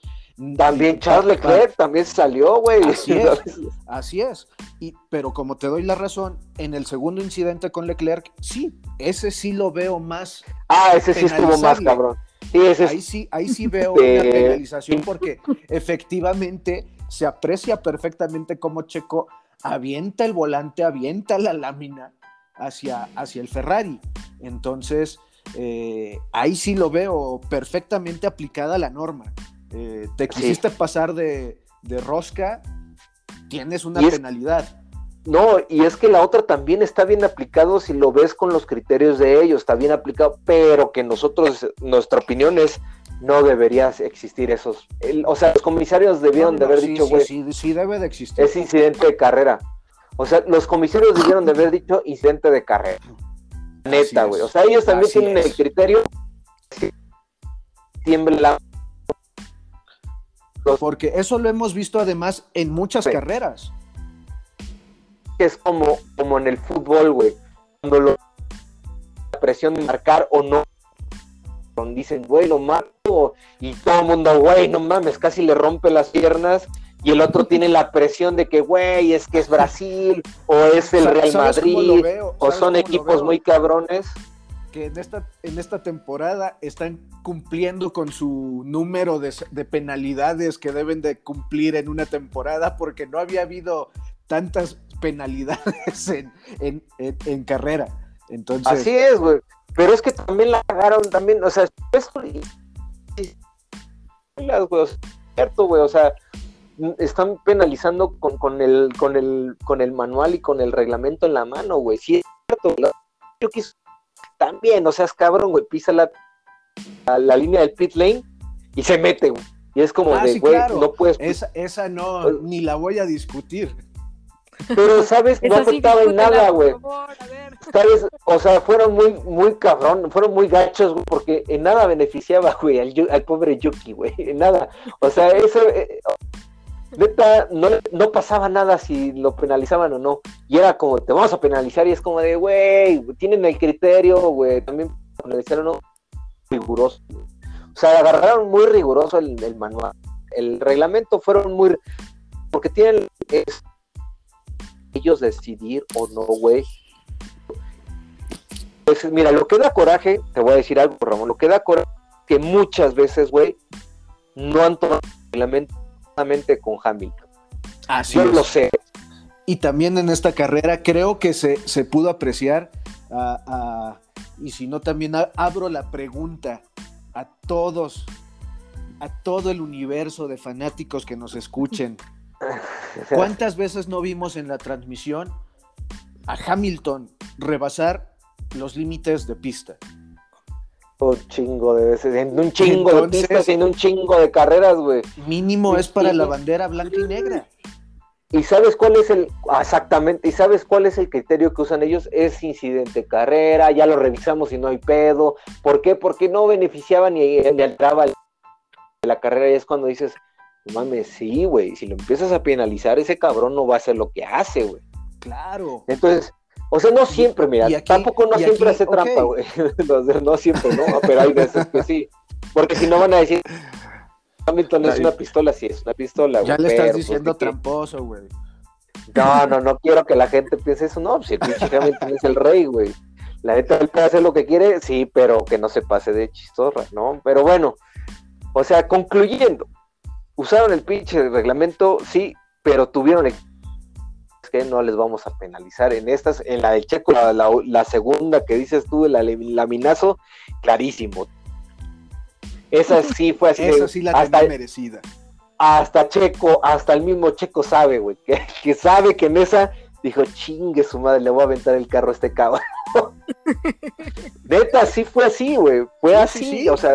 También Charles Leclerc también salió, güey. Así es, así es. Y, pero como te doy la razón, en el segundo incidente con Leclerc, sí, ese sí lo veo más. Ah, ese sí estuvo más cabrón. ahí, sí, ahí sí veo una penalización porque efectivamente se aprecia perfectamente cómo Checo avienta el volante, avienta la lámina hacia, hacia el Ferrari. Entonces, eh, ahí sí lo veo perfectamente aplicada la norma. Eh, te quisiste pasar de, rosca, tienes una penalidad. No, y es que la otra también está bien aplicado si lo ves con los criterios de ellos, está bien aplicado, pero que nosotros, nuestra opinión es, no debería existir esos. o sea, los comisarios debieron de haber dicho, güey. Sí, sí, debe de existir. Es incidente de carrera. O sea, los comisarios debieron de haber dicho incidente de carrera. Neta, güey. O sea, ellos también tienen el criterio. Tiembla porque eso lo hemos visto además en muchas carreras. Es como, como en el fútbol, güey. Cuando lo, la presión de marcar o no, dicen, güey, lo mato. Y todo el mundo, güey, no mames, casi le rompe las piernas. Y el otro tiene la presión de que, güey, es que es Brasil, o es el Real Madrid, o son equipos muy cabrones que en esta, en esta temporada están cumpliendo con su número de, penalidades que deben de cumplir en una temporada porque no había habido tantas penalidades en, carrera. Entonces... Así es, güey. Pero es que también la pagaron también, o sea, es cierto, güey, o sea, están penalizando con, con, el, con, el, con el manual y con el reglamento en la mano, güey. Sí, es cierto. Yo quise también, o sea, es cabrón, güey, pisa la, la, línea del pit lane y se mete, güey. Y es como ah, de, güey, no puedes. Esa, esa no, pues ni la voy a discutir. Pero, ¿sabes? No afectaba en nada, güey. ¿Sabes? O sea, fueron muy, muy cabrón, fueron muy gachos, güey, porque en nada beneficiaba, güey, al, al pobre Yuki, güey, en nada. O sea, eso, eh, neta, no, no pasaba nada si lo penalizaban o no. Y era como, te vamos a penalizar, y es como de, güey, tienen el criterio, güey, también penalizaron no riguroso. O sea, agarraron muy riguroso el, manual. El reglamento fueron muy. Porque tienen ellos decidir o no, güey. Pues mira, lo que da coraje, te voy a decir algo, Ramón, lo que da coraje que muchas veces, güey, no han tomado el reglamento con Hamilton. Así Yo lo sé. Y también en esta carrera creo que se, pudo apreciar, y si no, también abro la pregunta a todos, a todo el universo de fanáticos que nos escuchen. ¿Cuántas veces no vimos en la transmisión a Hamilton rebasar los límites de pista? Un chingo de veces, en un chingo de pistas, en un chingo de carreras, güey. Mínimo es para la bandera blanca y negra. ¿Y sabes cuál es el, exactamente, y sabes cuál es el criterio que usan ellos? Es incidente carrera, ya lo revisamos y no hay pedo. ¿Por qué? Porque no beneficiaba ni, ni entraba la carrera y es cuando dices, mames, sí, güey, si lo empiezas a penalizar, ese cabrón no va a hacer lo que hace, güey. Claro. Entonces, o sea, no siempre, mira, tampoco no siempre hace trampa, güey. no, siempre, ¿no? Pero hay veces que sí. Porque si no van a decir, Hamilton es una pistola, sí es una pistola, Ya le estás pues, diciendo tramposo, güey. No, no, no quiero que la gente piense eso, no, si el pinche Hamilton es el rey, güey. La neta, él puede hacer lo que quiere, sí, pero que no se pase de chistorra, ¿no? Pero bueno, o sea, concluyendo, usaron el pinche reglamento, sí, pero tuvieron el que no les vamos a penalizar en estas, en la del Checo, la, segunda que dices tú, el laminazo, clarísimo, esa sí fue así. Esa sí la hasta, merecida. Hasta Checo, hasta el mismo Checo sabe, güey, que, sabe que en esa dijo, chingue su madre, le voy a aventar el carro a este cabrón. Neta, sí fue así, güey. Fue así, o sea,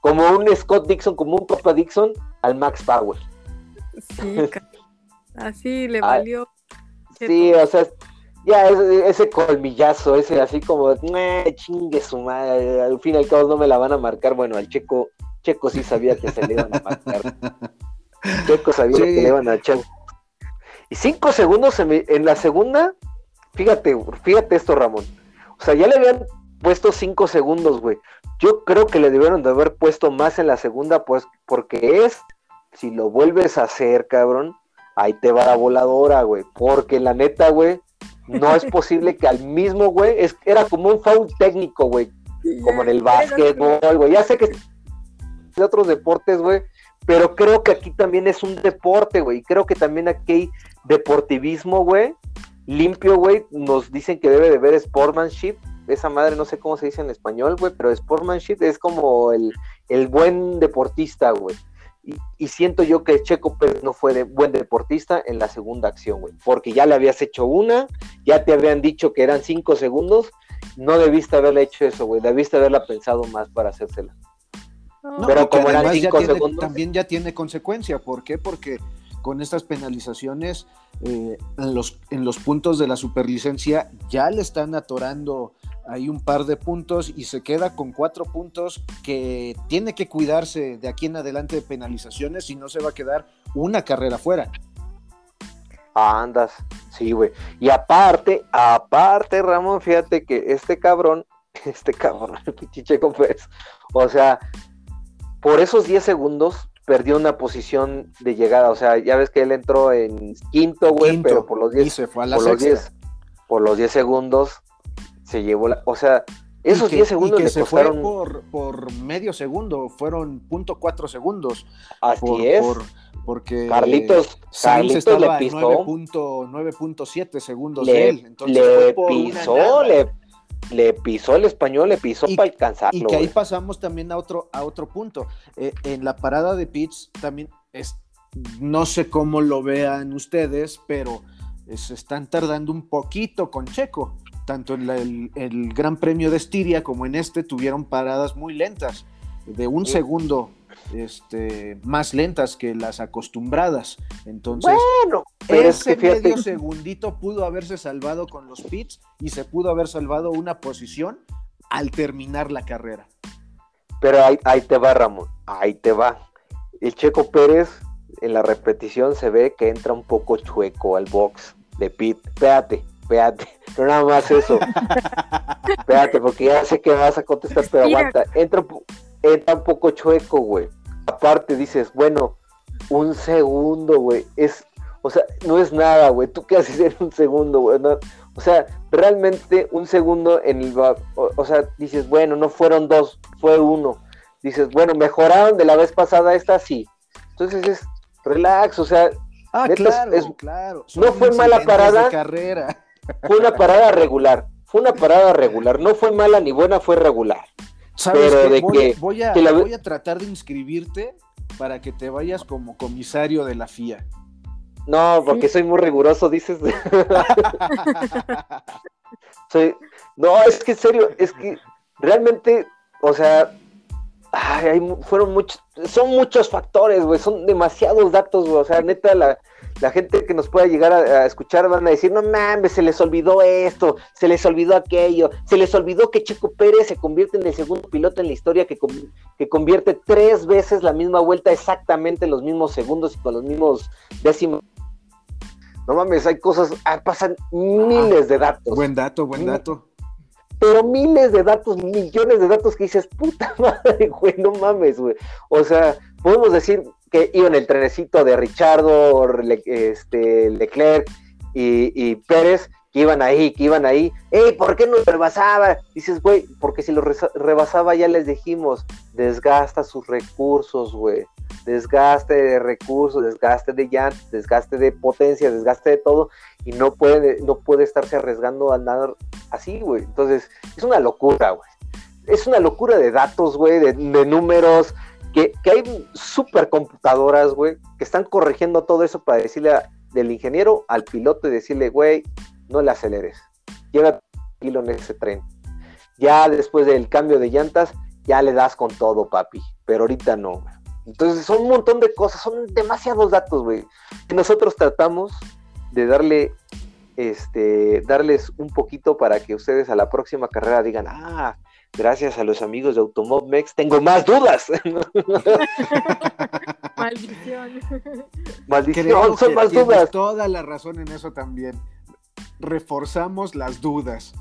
como un Scott Dixon, como un Papa Dixon al Max Power. Sí, así le ah, valió. sí, o sea, ya ese, colmillazo, ese así como, chingue su madre, al fin y al cabo no me la van a marcar. Bueno, al Checo, Checo sí sabía que se le iban a marcar. Checo sabía que le iban a echar. Y cinco segundos en, la segunda, fíjate, fíjate esto, Ramón. O sea, ya le habían puesto cinco segundos, güey. Yo creo que le debieron de haber puesto más en la segunda, pues, porque es, si lo vuelves a hacer, cabrón, ahí te va la voladora, güey. Porque la neta, güey, no es posible que al mismo, güey, es, era como un foul técnico, güey, como en el básquetbol, güey. Ya sé que de otros deportes, güey, pero creo que aquí también es un deporte, güey. Creo que también aquí hay deportivismo, güey, limpio, güey. Nos dicen que debe de haber sportsmanship. Esa madre no sé cómo se dice en español, güey, pero sportsmanship es como el, el buen deportista, güey. Y, siento yo que Checo Pérez no fue de buen deportista en la segunda acción, güey, porque ya le habías hecho una, ya te habían dicho que eran cinco segundos, no debiste haberle hecho eso, güey, debiste haberla pensado más para hacérsela. Pero como eran cinco segundos. También ya tiene consecuencia, ¿por qué? Porque con estas penalizaciones eh, en, los, en los puntos de la superlicencia ya le están atorando hay un par de puntos y se queda con cuatro puntos que tiene que cuidarse de aquí en adelante de penalizaciones y no se va a quedar una carrera fuera. Andas, sí, güey. Y aparte, aparte, Ramón, fíjate que este cabrón, este cabrón, el Pichicheco Pérez, o sea, por esos 10 segundos perdió una posición de llegada. O sea, ya ves que él entró en quinto, güey, pero por los 10 por los 10 por los 10 segundos se llevó la, o sea, esos 10 segundos y que se fue por, por, medio segundo, fueron punto cuatro segundos. Así es. porque Carlitos, Carlitos estaba le pisó 9.7 segundos le, de él. Entonces le pisó, le, le, pisó el español, le pisó para alcanzarlo. Y que ahí pasamos también a otro, a otro punto. Eh, en la parada de pits también es, no sé cómo lo vean ustedes, pero se están tardando un poquito con Checo tanto en el, Gran Premio de Estiria como en este tuvieron paradas muy lentas, de un segundo este, más lentas que las acostumbradas. Entonces, bueno, pero ese medio segundito pudo haberse salvado con los pits y se pudo haber salvado una posición al terminar la carrera. Pero ahí, ahí te va, Ramón, ahí te va. El Checo Pérez en la repetición se ve que entra un poco chueco al box de pit. Espérate, espérate, no nada más eso. espérate, porque ya sé que vas a contestar, pero aguanta. Entra, entra un poco chueco, güey. Aparte dices, bueno, un segundo, güey. Es, o sea, no es nada, güey. ¿Tú qué haces en un segundo, güey? o sea, realmente un segundo en el... O, sea, dices, bueno, no fueron dos, fue uno. Dices, bueno, mejoraron de la vez pasada esta, sí. Entonces es relax, o sea... Ah, claro, claro. no fue mala parada. carrera. Fue una parada regular. Fue una parada regular. No fue mala ni buena, fue regular. Pero de voy, que, voy, a, voy a tratar de inscribirte para que te vayas como comisario de la FIA. No, porque soy muy riguroso, dices. soy... No, es que en serio, es que realmente, o sea, ay, hay, fueron muchos, son muchos factores, güey, son demasiados datos, güey, o sea, neta, la, la gente que nos pueda llegar a, escuchar van a decir, no mames, se les olvidó esto, se les olvidó aquello, se les olvidó que Checo Pérez se convierte en el segundo piloto en la historia que, que convierte tres veces la misma vuelta exactamente en los mismos segundos y con los mismos décimos. No mames, hay cosas, ah, pasan miles de datos. Buen dato, buen dato. Pero miles de datos, millones de datos que dices, puta madre, güey, no mames, güey. O sea, podemos decir, que iban el trenecito de Richardo, este, Leclerc y, Pérez, que iban ahí, que iban ahí. ¡Ey, ¿por qué no rebasaba? Dices, güey, porque si lo rebasaba ya les dijimos, desgasta sus recursos, güey. Desgaste de recursos, desgaste de llantas, desgaste de potencia, desgaste de todo, y no puede, no puede estarse arriesgando a andar así, güey. Entonces, es una locura, güey. Es una locura de datos, güey, de números, que, hay supercomputadoras, güey, que están corrigiendo todo eso para decirle del ingeniero al piloto y decirle, güey, no le aceleres, llega tranquilo en ese tren. Ya después del cambio de llantas, ya le das con todo, papi, pero ahorita no. Entonces son un montón de cosas, son demasiados datos, güey. Y nosotros tratamos de darle, este, darles un poquito para que ustedes a la próxima carrera digan, ah, gracias a los amigos de Automobmex, tengo más dudas. Maldición. Maldición, son más dudas. Toda la razón en eso también. Reforzamos las dudas.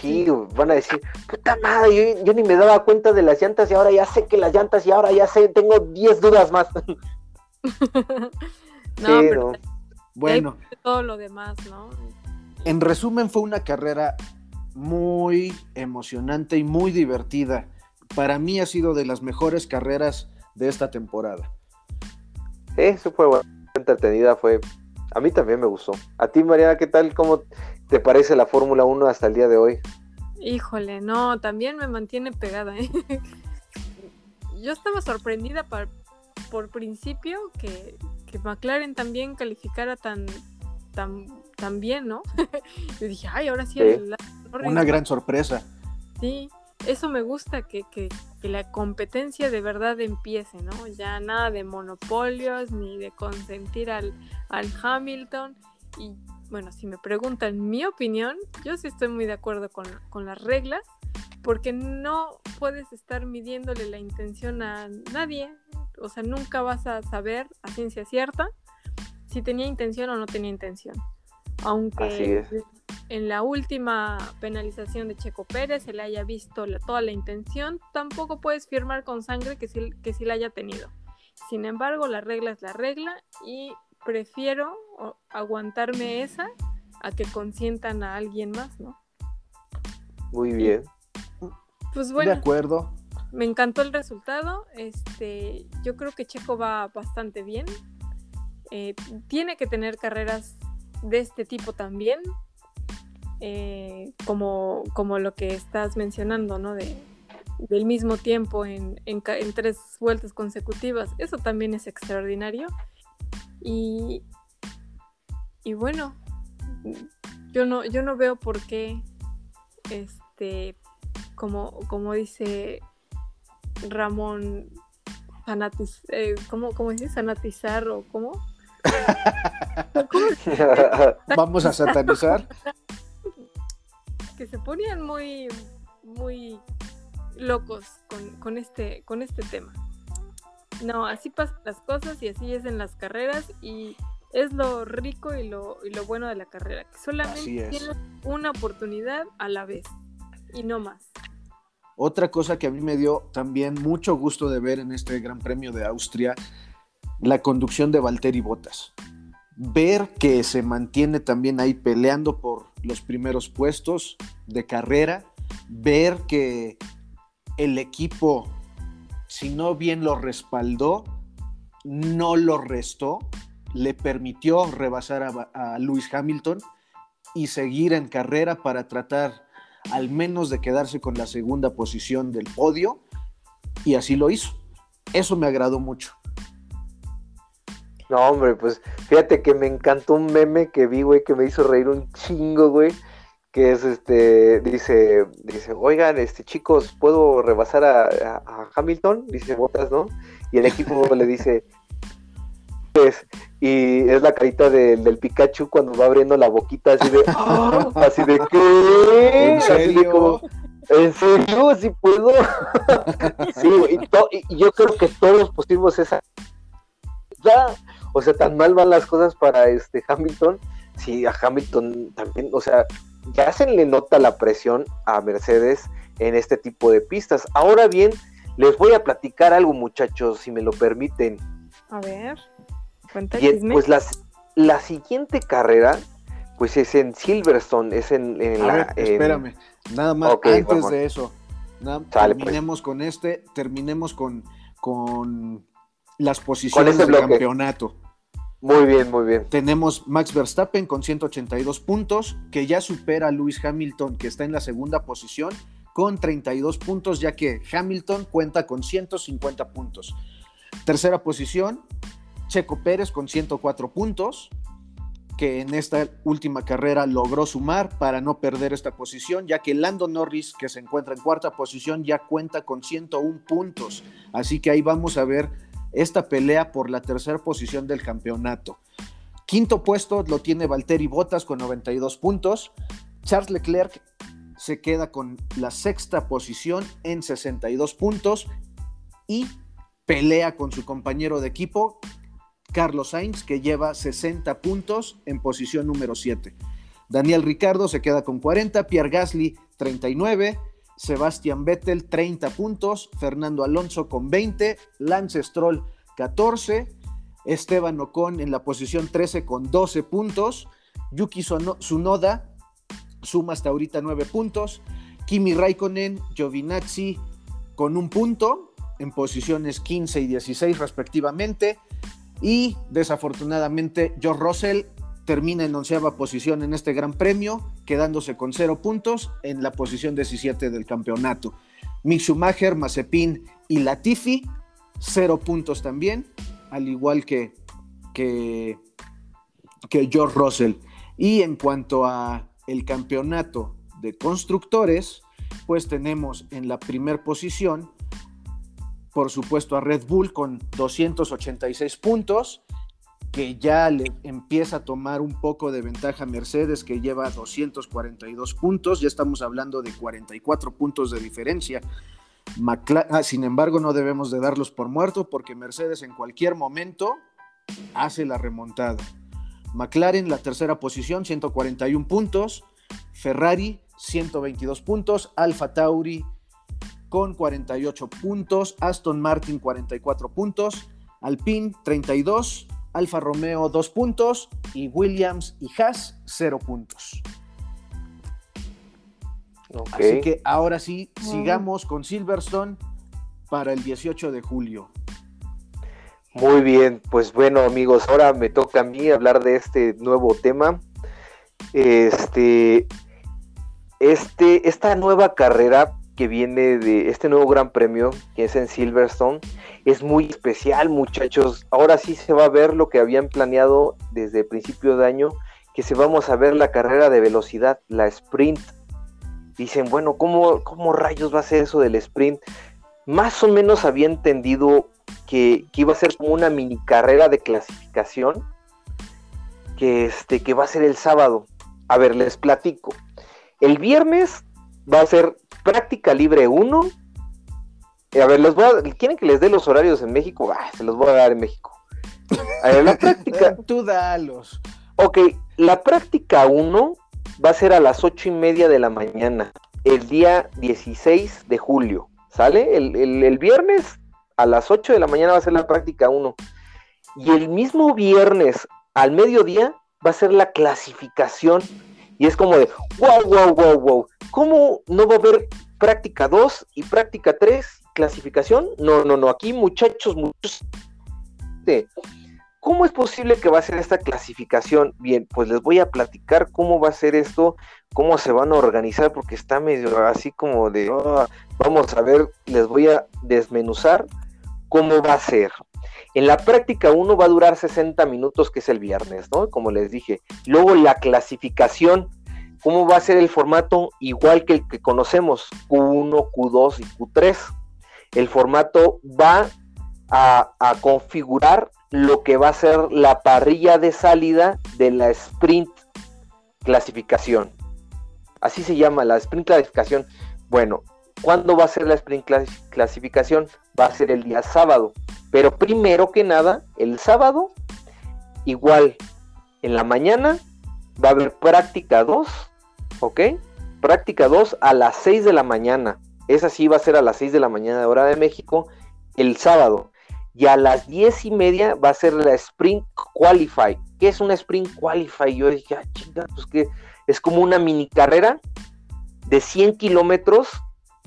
Sí, van a decir, puta madre, yo, ni me daba cuenta de las llantas y ahora ya sé que las llantas y ahora ya sé, tengo 10 dudas más. no, pero bueno. Todo lo demás, ¿no? En resumen, fue una carrera muy emocionante y muy divertida. Para mí ha sido de las mejores carreras de esta temporada. Eso fue entretenida, fue... A mí también me gustó. A ti, Mariana, ¿qué tal? ¿Cómo te parece la Fórmula 1 hasta el día de hoy? Híjole, no, también me mantiene pegada. ¿eh? Yo estaba sorprendida por, principio que, que McLaren también calificara tan, tan, tan bien, ¿no? Yo dije, ay, ahora sí, una gran sorpresa. Sí, eso me gusta, que, que, la competencia de verdad empiece, ¿no? Ya nada de monopolios ni de consentir al, al Hamilton. Y bueno, si me preguntan mi opinión, yo sí estoy muy de acuerdo con, con las reglas, porque no puedes estar midiéndole la intención a nadie. O sea, nunca vas a saber a ciencia cierta si tenía intención o no tenía intención. Aunque en la última penalización de Checo Pérez se le haya visto toda la intención, tampoco puedes firmar con sangre que sí, que sí la haya tenido. Sin embargo, la regla es la regla y prefiero aguantarme esa a que consientan a alguien más, ¿no? Muy bien. Pues bueno. De acuerdo. Me encantó el resultado. Este, yo creo que Checo va bastante bien. Eh, tiene que tener carreras de este tipo también, eh, como, como lo que estás mencionando, ¿no? De, del mismo tiempo en, en, tres vueltas consecutivas. Eso también es extraordinario. Y, y bueno, yo no, yo no veo por qué, este, como, como dice Ramón, fanatiz, eh, ¿cómo, ¿cómo dice? O cómo? Vamos a satanizar. Que se ponían muy, muy locos con, este, con este tema. No, así pasan las cosas y así es en las carreras y es lo rico y lo, y lo bueno de la carrera, que solamente tienes una oportunidad a la vez y no más. Otra cosa que a mí me dio también mucho gusto de ver en este Gran Premio de Austria la conducción de Valtteri Bottas. Ver que se mantiene también ahí peleando por los primeros puestos de carrera, ver que el equipo, si no bien lo respaldó, no lo restó, le permitió rebasar a, a Lewis Hamilton y seguir en carrera para tratar al menos de quedarse con la segunda posición del podio, y así lo hizo. Eso me agradó mucho. No, hombre, pues fíjate que me encantó un meme que vi, güey, que me hizo reír un chingo, güey. que es este, dice, dice, oigan, este chicos, ¿puedo rebasar a, Hamilton? Dice Botas, ¿no? Y el equipo le dice, pues, y es la carita del Pikachu cuando va abriendo la boquita así de, así de ¿qué? ¿En serio? ¿En serio? ¿Sí puedo? sí, y, y, yo creo que todos pusimos esa o sea, tan mal van las cosas para este Hamilton, sí, a Hamilton también, o sea, ya se le nota la presión a Mercedes en este tipo de pistas. Ahora bien, les voy a platicar algo, muchachos, si me lo permiten. A ver, cuenta Pues las, la siguiente carrera, pues es en Silverstone, es en, la. espérame, nada más antes de eso. Pues. terminemos con este, terminemos con, con las posiciones del campeonato. Muy bien, muy bien. Tenemos Max Verstappen con 182 puntos, que ya supera a Lewis Hamilton, que está en la segunda posición, con 32 puntos, ya que Hamilton cuenta con 150 puntos. Tercera posición, Checo Pérez con 104 puntos, que en esta última carrera logró sumar para no perder esta posición, ya que Lando Norris, que se encuentra en cuarta posición, ya cuenta con 101 puntos. Así que ahí vamos a ver esta pelea por la tercera posición del campeonato. Quinto puesto lo tiene Valtteri Bottas con 92 puntos. Charles Leclerc se queda con la sexta posición en 62 puntos y pelea con su compañero de equipo, Carlos Sainz, que lleva 60 puntos en posición número 7. Daniel Ricardo se queda con 40, Pierre Gasly 39, Sebastián Vettel 30 puntos, Fernando Alonso con 20, Lance Stroll 14, Esteban Ocon en la posición 13 con 12 puntos, Yuki Tsunoda suma hasta ahorita 9 puntos, Kimi Raikkonen, Giovinazzi con un punto en posiciones 15 y 16 respectivamente, y desafortunadamente George Russell termina en onceava posición en este gran premio, quedándose con cero puntos en la posición 17 del campeonato. Mick Schumacher, Mazepin y Latifi, cero puntos también, al igual que, que, que George Russell. Y en cuanto a el campeonato de constructores, pues tenemos en la primera posición, por supuesto, a Red Bull con 286 puntos que ya le empieza a tomar un poco de ventaja Mercedes, que lleva 242 puntos, ya estamos hablando de 44 puntos de diferencia. Ah, sin embargo, no debemos de darlos por muerto porque Mercedes en cualquier momento hace la remontada. McLaren, la tercera posición, 141 puntos. Ferrari, 122 puntos. Alfa Tauri con 48 puntos. Aston Martin, 44 puntos. Alpine, 32. Alfa Romeo 2 puntos y Williams y Haas 0 puntos. Así que ahora sí, sigamos con Silverstone para el 18 de julio. Muy bien, pues bueno amigos, ahora me toca a mí hablar de este nuevo tema. Este, este, esta nueva carrera que viene de este nuevo gran premio, que es en Silverstone, es muy especial, muchachos. Ahora sí se va a ver lo que habían planeado desde principio de año, que se vamos a ver la carrera de velocidad, la sprint. Dicen, bueno, ¿cómo, cómo rayos va a ser eso del sprint? Más o menos había entendido que, que iba a ser como una mini carrera de clasificación, que, este, que va a ser el sábado. A ver, les platico. El viernes va a ser práctica libre 1. Eh, a ver, los voy a, ¿quieren que les dé los horarios en México? Ah, se los voy a dar en México. A ver, la práctica. Tú dalos. Ok, la práctica 1 va a ser a las ocho y media de la mañana, el día 16 de julio. ¿Sale? El, el viernes a las 8 de la mañana va a ser la práctica 1. Y el mismo viernes al mediodía va a ser la clasificación y es como de, wow, wow, wow, wow, ¿cómo no va a haber práctica 2 y práctica 3, clasificación? No, no, no, aquí muchachos, muchos... ¿Cómo es posible que va a ser esta clasificación? Bien, pues les voy a platicar cómo va a ser esto, cómo se van a organizar, porque está medio así como de, ah, vamos a ver, les voy a desmenuzar cómo va a ser. En la práctica 1 va a durar 60 minutos, que es el viernes, ¿no? Como les dije. Luego la clasificación ¿Cómo va a ser el formato? Igual que el que conocemos, Q1, Q2 y Q3. El formato va a configurar lo que va a ser la parrilla de salida de la sprint clasificación. Así se llama la sprint clasificación. Bueno, ¿cuándo va a ser la sprint clasificación? Va a ser el día sábado. Pero primero que nada, el sábado, igual, en la mañana va a haber práctica 2, ¿ok? Práctica 2 a las 6 de la mañana. Esa sí va a ser a las 6 de la mañana de hora de México, el sábado. Y a las 10 y media va a ser la Sprint Qualify. ¿Qué es una Sprint Qualify? Yo dije, ah, pues que es como una mini carrera de 100 kilómetros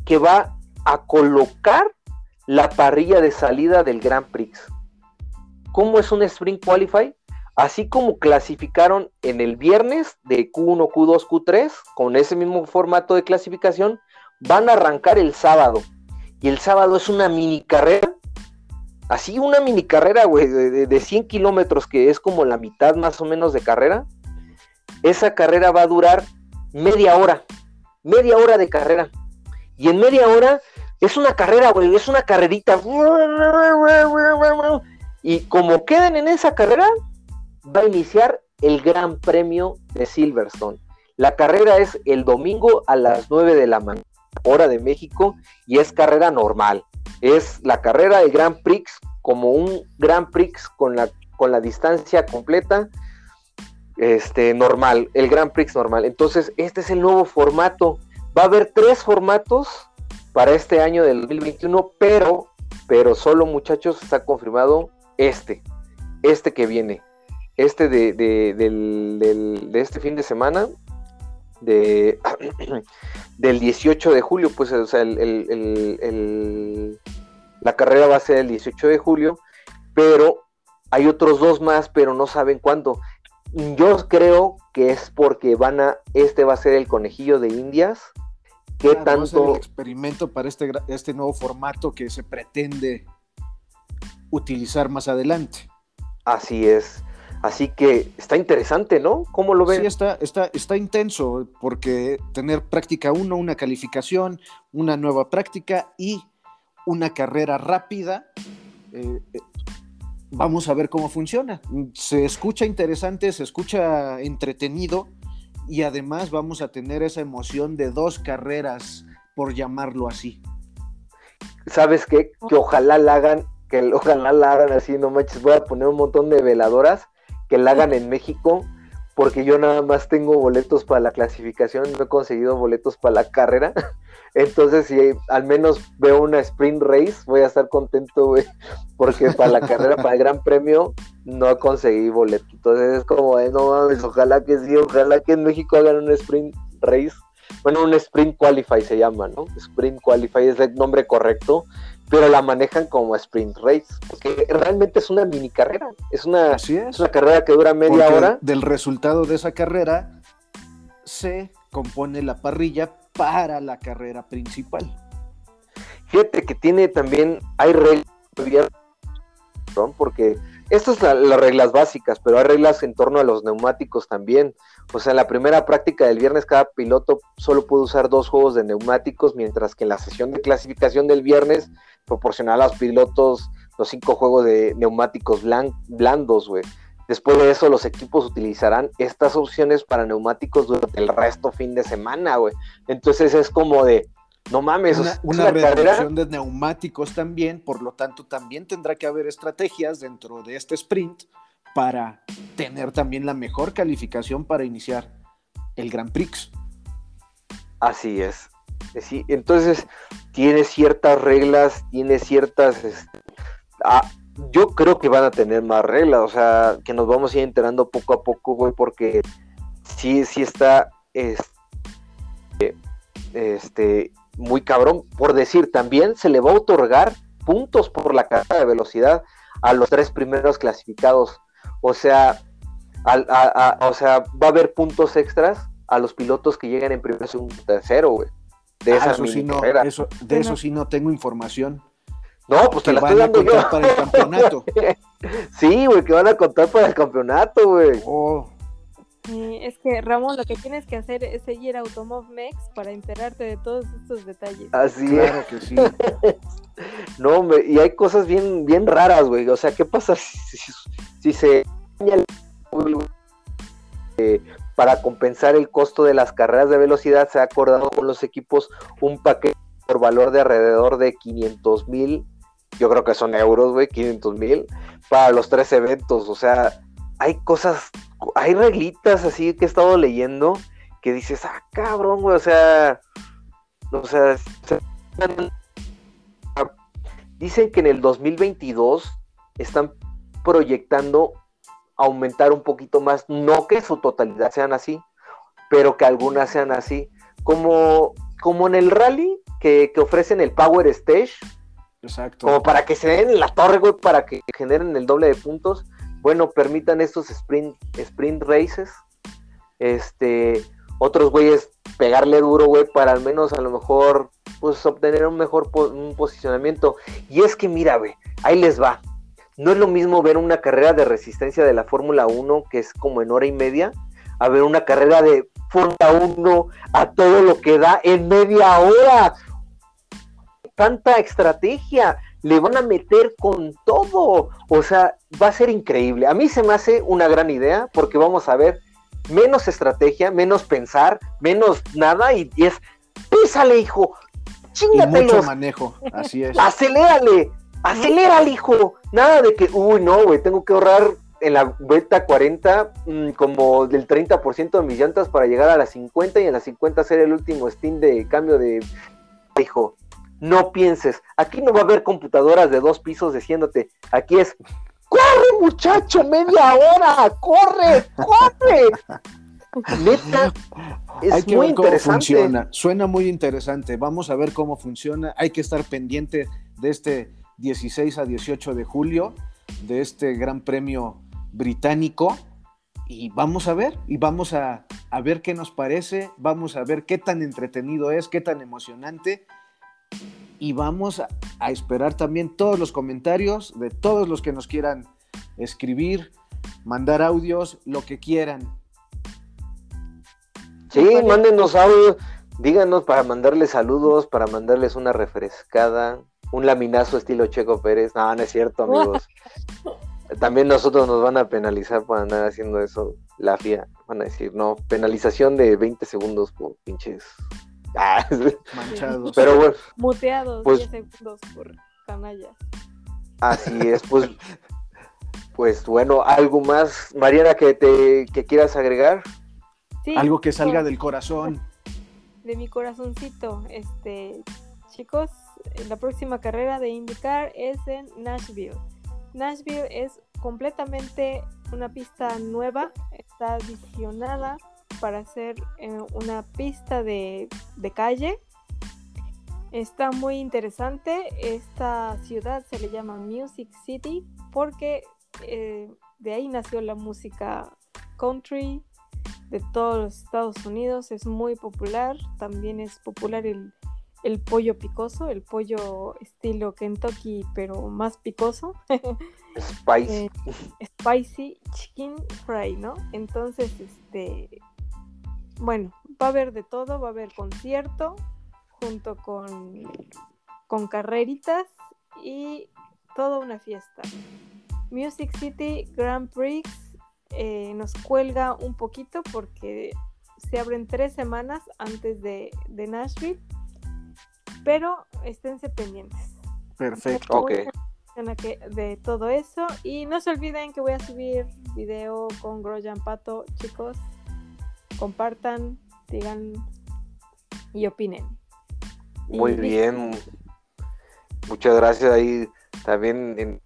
que va a colocar la parrilla de salida del Grand Prix. ¿Cómo es un Sprint Qualify? Así como clasificaron en el viernes de Q1, Q2, Q3, con ese mismo formato de clasificación, van a arrancar el sábado. Y el sábado es una mini carrera. Así una mini carrera, güey, de, de 100 kilómetros, que es como la mitad más o menos de carrera. Esa carrera va a durar media hora. Media hora de carrera. Y en media hora es una carrera, güey, es una carrerita. Y como queden en esa carrera, va a iniciar el Gran Premio de Silverstone. La carrera es el domingo a las 9 de la hora de México, y es carrera normal. Es la carrera del Grand Prix como un Grand Prix con la, con la distancia completa, este, normal, el Grand Prix normal. Entonces, este es el nuevo formato. Va a haber tres formatos para este año del 2021, pero, pero solo muchachos está confirmado este, este que viene este de, este fin de semana, de, del 18 de julio, pues o sea, la carrera va a ser el 18 de julio, pero hay otros dos más, pero no saben cuándo. Yo creo que es porque van a, este va a ser el conejillo de Indias. ¿Qué tanto? el experimento para este, este nuevo formato que se pretende utilizar más adelante. Así es. Así que está interesante, ¿no? ¿Cómo lo ven? Sí, está, está, está intenso, porque tener práctica 1, una calificación, una nueva práctica y una carrera rápida, eh, eh, vamos a ver cómo funciona. Se escucha interesante, se escucha entretenido y además vamos a tener esa emoción de dos carreras, por llamarlo así. ¿Sabes qué? Que ojalá la hagan, que ojalá la hagan así, no manches, voy a poner un montón de veladoras que la hagan en México, porque yo nada más tengo boletos para la clasificación, no he conseguido boletos para la carrera. Entonces, si al menos veo una sprint race, voy a estar contento, güey, porque para la carrera, para el Gran Premio, no conseguí boleto. Entonces es como, no mames, ojalá que sí, ojalá que en México hagan un sprint race. Bueno, un sprint qualify se llama, ¿no? Sprint qualify es el nombre correcto pero la manejan como sprint race, porque realmente es una mini carrera, es una, es. una carrera que dura media hora. Del resultado de esa carrera se compone la parrilla para la carrera principal. Fíjate que tiene también, hay reglas, porque estas son las reglas básicas, pero hay reglas en torno a los neumáticos también. O sea, en la primera práctica del viernes cada piloto solo puede usar dos juegos de neumáticos, mientras que en la sesión de clasificación del viernes proporcionará a los pilotos los cinco juegos de neumáticos blandos, güey. Después de eso, los equipos utilizarán estas opciones para neumáticos durante el resto fin de semana, güey. Entonces es como de, no mames, una, una, reducción de neumáticos también, por lo tanto, también tendrá que haber estrategias dentro de este sprint para tener también la mejor calificación para iniciar el Grand Prix. Así es. Sí, entonces tiene ciertas reglas, tiene ciertas... Este, ah, yo creo que van a tener más reglas, o sea, que nos vamos a ir enterando poco a poco, güey, porque sí, sí está este, este, muy cabrón. Por decir, también se le va a otorgar puntos por la carrera de velocidad a los tres primeros clasificados. O sea, o sea, va a haber puntos extras a los pilotos que llegan en primero, segundo, tercero, güey de ah, eso sí no, de eso sí no tengo información. No, pues te la estoy dando yo. para el campeonato. sí, güey, que van a contar para el campeonato, güey. Oh. Es que Ramón, lo que tienes que hacer es seguir Automob Mex para enterarte de todos estos detalles. Así Claro es. que sí. No, hombre, y hay cosas bien, bien raras, güey. O sea, ¿qué pasa si, si- si se daña el- eh, para compensar el costo de las carreras de velocidad? Se ha acordado con los equipos un paquete por valor de alrededor de 500 mil, yo creo que son euros, güey, 500 mil, para los tres eventos. O sea, hay cosas, hay reglitas así que he estado leyendo que dices, ah, cabrón, güey, o sea, o sea, se- Dicen que en el 2022 están proyectando aumentar un poquito más, no que su totalidad sean así, pero que algunas sean así, como, como en el rally que, que ofrecen el Power Stage, Exacto. como para que se den en la torre, güey, para que generen el doble de puntos. Bueno, permitan estos sprint, sprint races. Este, otros güeyes pegarle duro, güey, para al menos a lo mejor, pues obtener un mejor un posicionamiento. Y es que mira, güey, ahí les va. No es lo mismo ver una carrera de resistencia de la Fórmula 1, que es como en hora y media, a ver una carrera de Fórmula 1 a todo lo que da en media hora tanta estrategia, le van a meter con todo. O sea, va a ser increíble. A mí se me hace una gran idea porque vamos a ver menos estrategia, menos pensar, menos nada y, y es, písale, hijo, Y mucho manejo, así es. acelérale, acelérale, hijo. Nada de que, uy, no, güey, tengo que ahorrar en la vuelta 40 mm, como del 30% de mis llantas para llegar a las 50 y en las 50 hacer el último steam de cambio de hijo. No pienses, aquí no va a haber computadoras de dos pisos diciéndote, aquí es, corre muchacho, media hora, corre, corre. Neta, es Hay que muy ver cómo interesante. funciona. Suena muy interesante. Vamos a ver cómo funciona. Hay que estar pendiente de este 16 a 18 de julio, de este Gran Premio británico. Y vamos a ver, y vamos a, a ver qué nos parece, vamos a ver qué tan entretenido es, qué tan emocionante. Y vamos a, a esperar también todos los comentarios de todos los que nos quieran escribir, mandar audios, lo que quieran. Sí, mándenos audio, díganos para mandarles saludos, para mandarles una refrescada, un laminazo estilo Checo Pérez. No, no es cierto, amigos. También nosotros nos van a penalizar por andar haciendo eso, la FIA. Van a decir, no, penalización de 20 segundos por pinches. Ah, Manchados. Pero bueno, Muteados Pues- 10 segundos por canallas. así es, pues. Pues bueno, algo más, Mariana, que te que quieras agregar. Sí, Algo que salga del corazón. de mi corazoncito. Este, chicos, la próxima carrera de IndyCar es en Nashville. Nashville es completamente una pista nueva, está adicionada para hacer eh, una pista de, de calle. Está muy interesante. Esta ciudad se le llama Music City porque eh, de ahí nació la música country de todos los Estados Unidos. Es muy popular. También es popular el, el pollo picoso, el pollo estilo Kentucky, pero más picoso. Spice. Eh, spicy chicken fry, ¿no? Entonces, este, bueno, va a haber de todo, va a haber concierto junto con, con carreritas y toda una fiesta. Music City Grand Prix eh, nos cuelga un poquito porque se abren tres semanas antes de, de Nashville, pero esténse pendientes. Perfecto. Ok. en la que- de todo eso. Y no se olviden que voy a subir video con Groyan Pato, chicos. Compartan, digan y opinen. Muy Y bien. Muchas gracias ahí también en,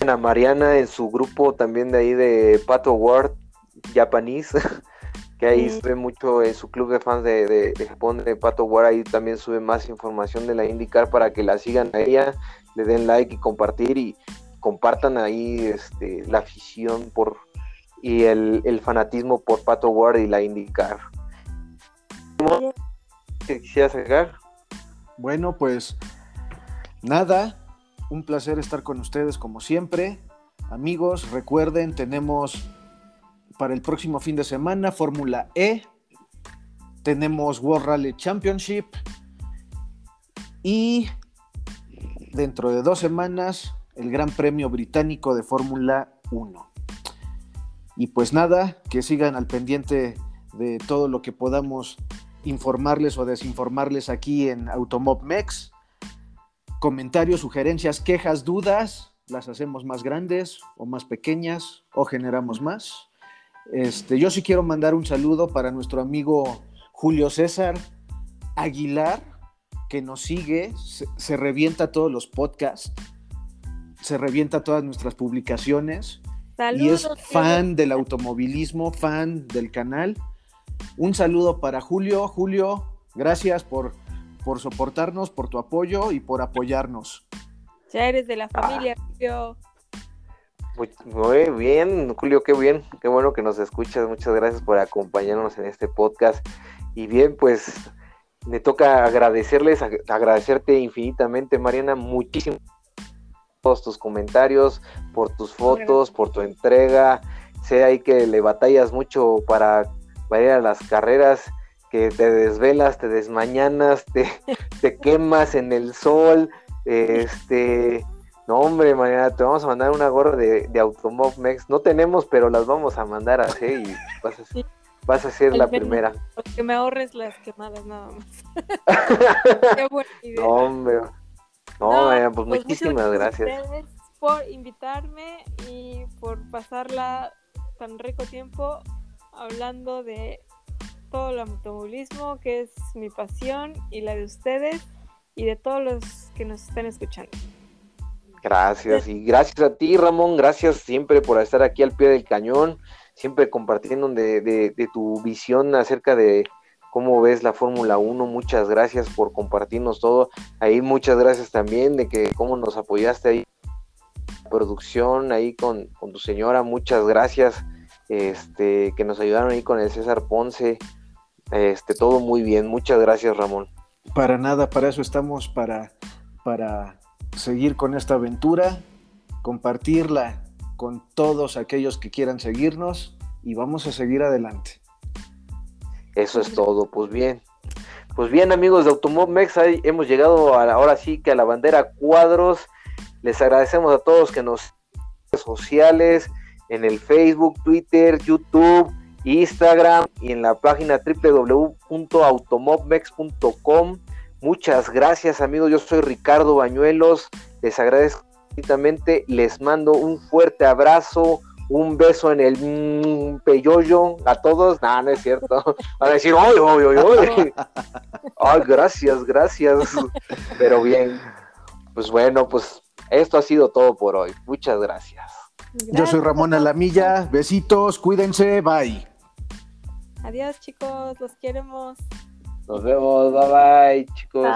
en a Mariana en su grupo también de ahí de Pato World Japanese, que ahí Sí. sube mucho en su club de fans de, de- de Japón de Pato World, ahí también sube más información de la IndyCar para que la sigan a ella, le den like y compartir y compartan ahí este, la afición por y el, fanatismo por Pato World y la IndyCar. ¿Qué quisieras agregar? Bueno, pues nada, un placer estar con ustedes como siempre. Amigos, recuerden, tenemos para el próximo fin de semana, Fórmula E. Tenemos World Rally Championship. Y dentro de dos semanas, el Gran Premio Británico de Fórmula 1. Y pues nada, que sigan al pendiente de todo lo que podamos informarles o desinformarles aquí en Automob Mex. Comentarios, sugerencias, quejas, dudas, las hacemos más grandes o más pequeñas o generamos más. Este, yo sí quiero mandar un saludo para nuestro amigo Julio César Aguilar, que nos sigue, se, revienta todos los podcasts, se revienta todas nuestras publicaciones y es fan del automovilismo, fan del canal. Un saludo para Julio. Julio, gracias por, por soportarnos, por tu apoyo y por apoyarnos. Ya eres de la familia, Julio. Muy, bien, Julio, qué bien, qué bueno que nos escuchas. Muchas gracias por acompañarnos en este podcast. Y bien, pues me toca agradecerles, agradecerte infinitamente, Mariana, muchísimo todos tus comentarios, por tus fotos, por tu entrega. Sé ahí que le batallas mucho para, para ir a las carreras, que te desvelas, te desmañanas, te, te quemas en el sol, este, no hombre, Mariana, te vamos a mandar una gorra de, de Automob Mex. No tenemos, pero las vamos a mandar a hacer y vas a, ser la primera. Que me ahorres las quemadas nada más. Qué buena idea. No, hombre. No, pues, pues muchísimas gracias. por invitarme y por pasarla tan rico tiempo hablando de todo el automovilismo, que es mi pasión y la de ustedes y de todos los que nos están escuchando. Gracias, y gracias a ti, Ramón, gracias siempre por estar aquí al pie del cañón, siempre compartiendo de, tu visión acerca de cómo ves la Fórmula 1, muchas gracias por compartirnos todo, ahí muchas gracias también de que cómo nos apoyaste ahí, producción ahí con, con tu señora, muchas gracias, este, que nos ayudaron ahí con el César Ponce, este, todo muy bien, muchas gracias, Ramón. Para nada, para eso estamos, para, para seguir con esta aventura, compartirla con todos aquellos que quieran seguirnos y vamos a seguir adelante. Eso es todo, pues bien. Pues bien amigos de Automob hemos llegado ahora sí que a la bandera cuadros. Les agradecemos a todos que nos sociales, en el Facebook, Twitter, YouTube, Instagram y en la página www.automobmex.com. Muchas gracias amigos, yo soy Ricardo Bañuelos, les agradezco infinitamente, les mando un fuerte abrazo, un beso en el peyoyo a todos. No, no es cierto. Van a decir, ¡ay, ay, ay, ay! gracias, gracias. Pero bien, pues bueno, pues esto ha sido todo por hoy. Muchas gracias. Yo soy Ramón Alamilla. Besitos, cuídense, bye. Adiós, chicos, los queremos. Nos vemos, bye bye, chicos.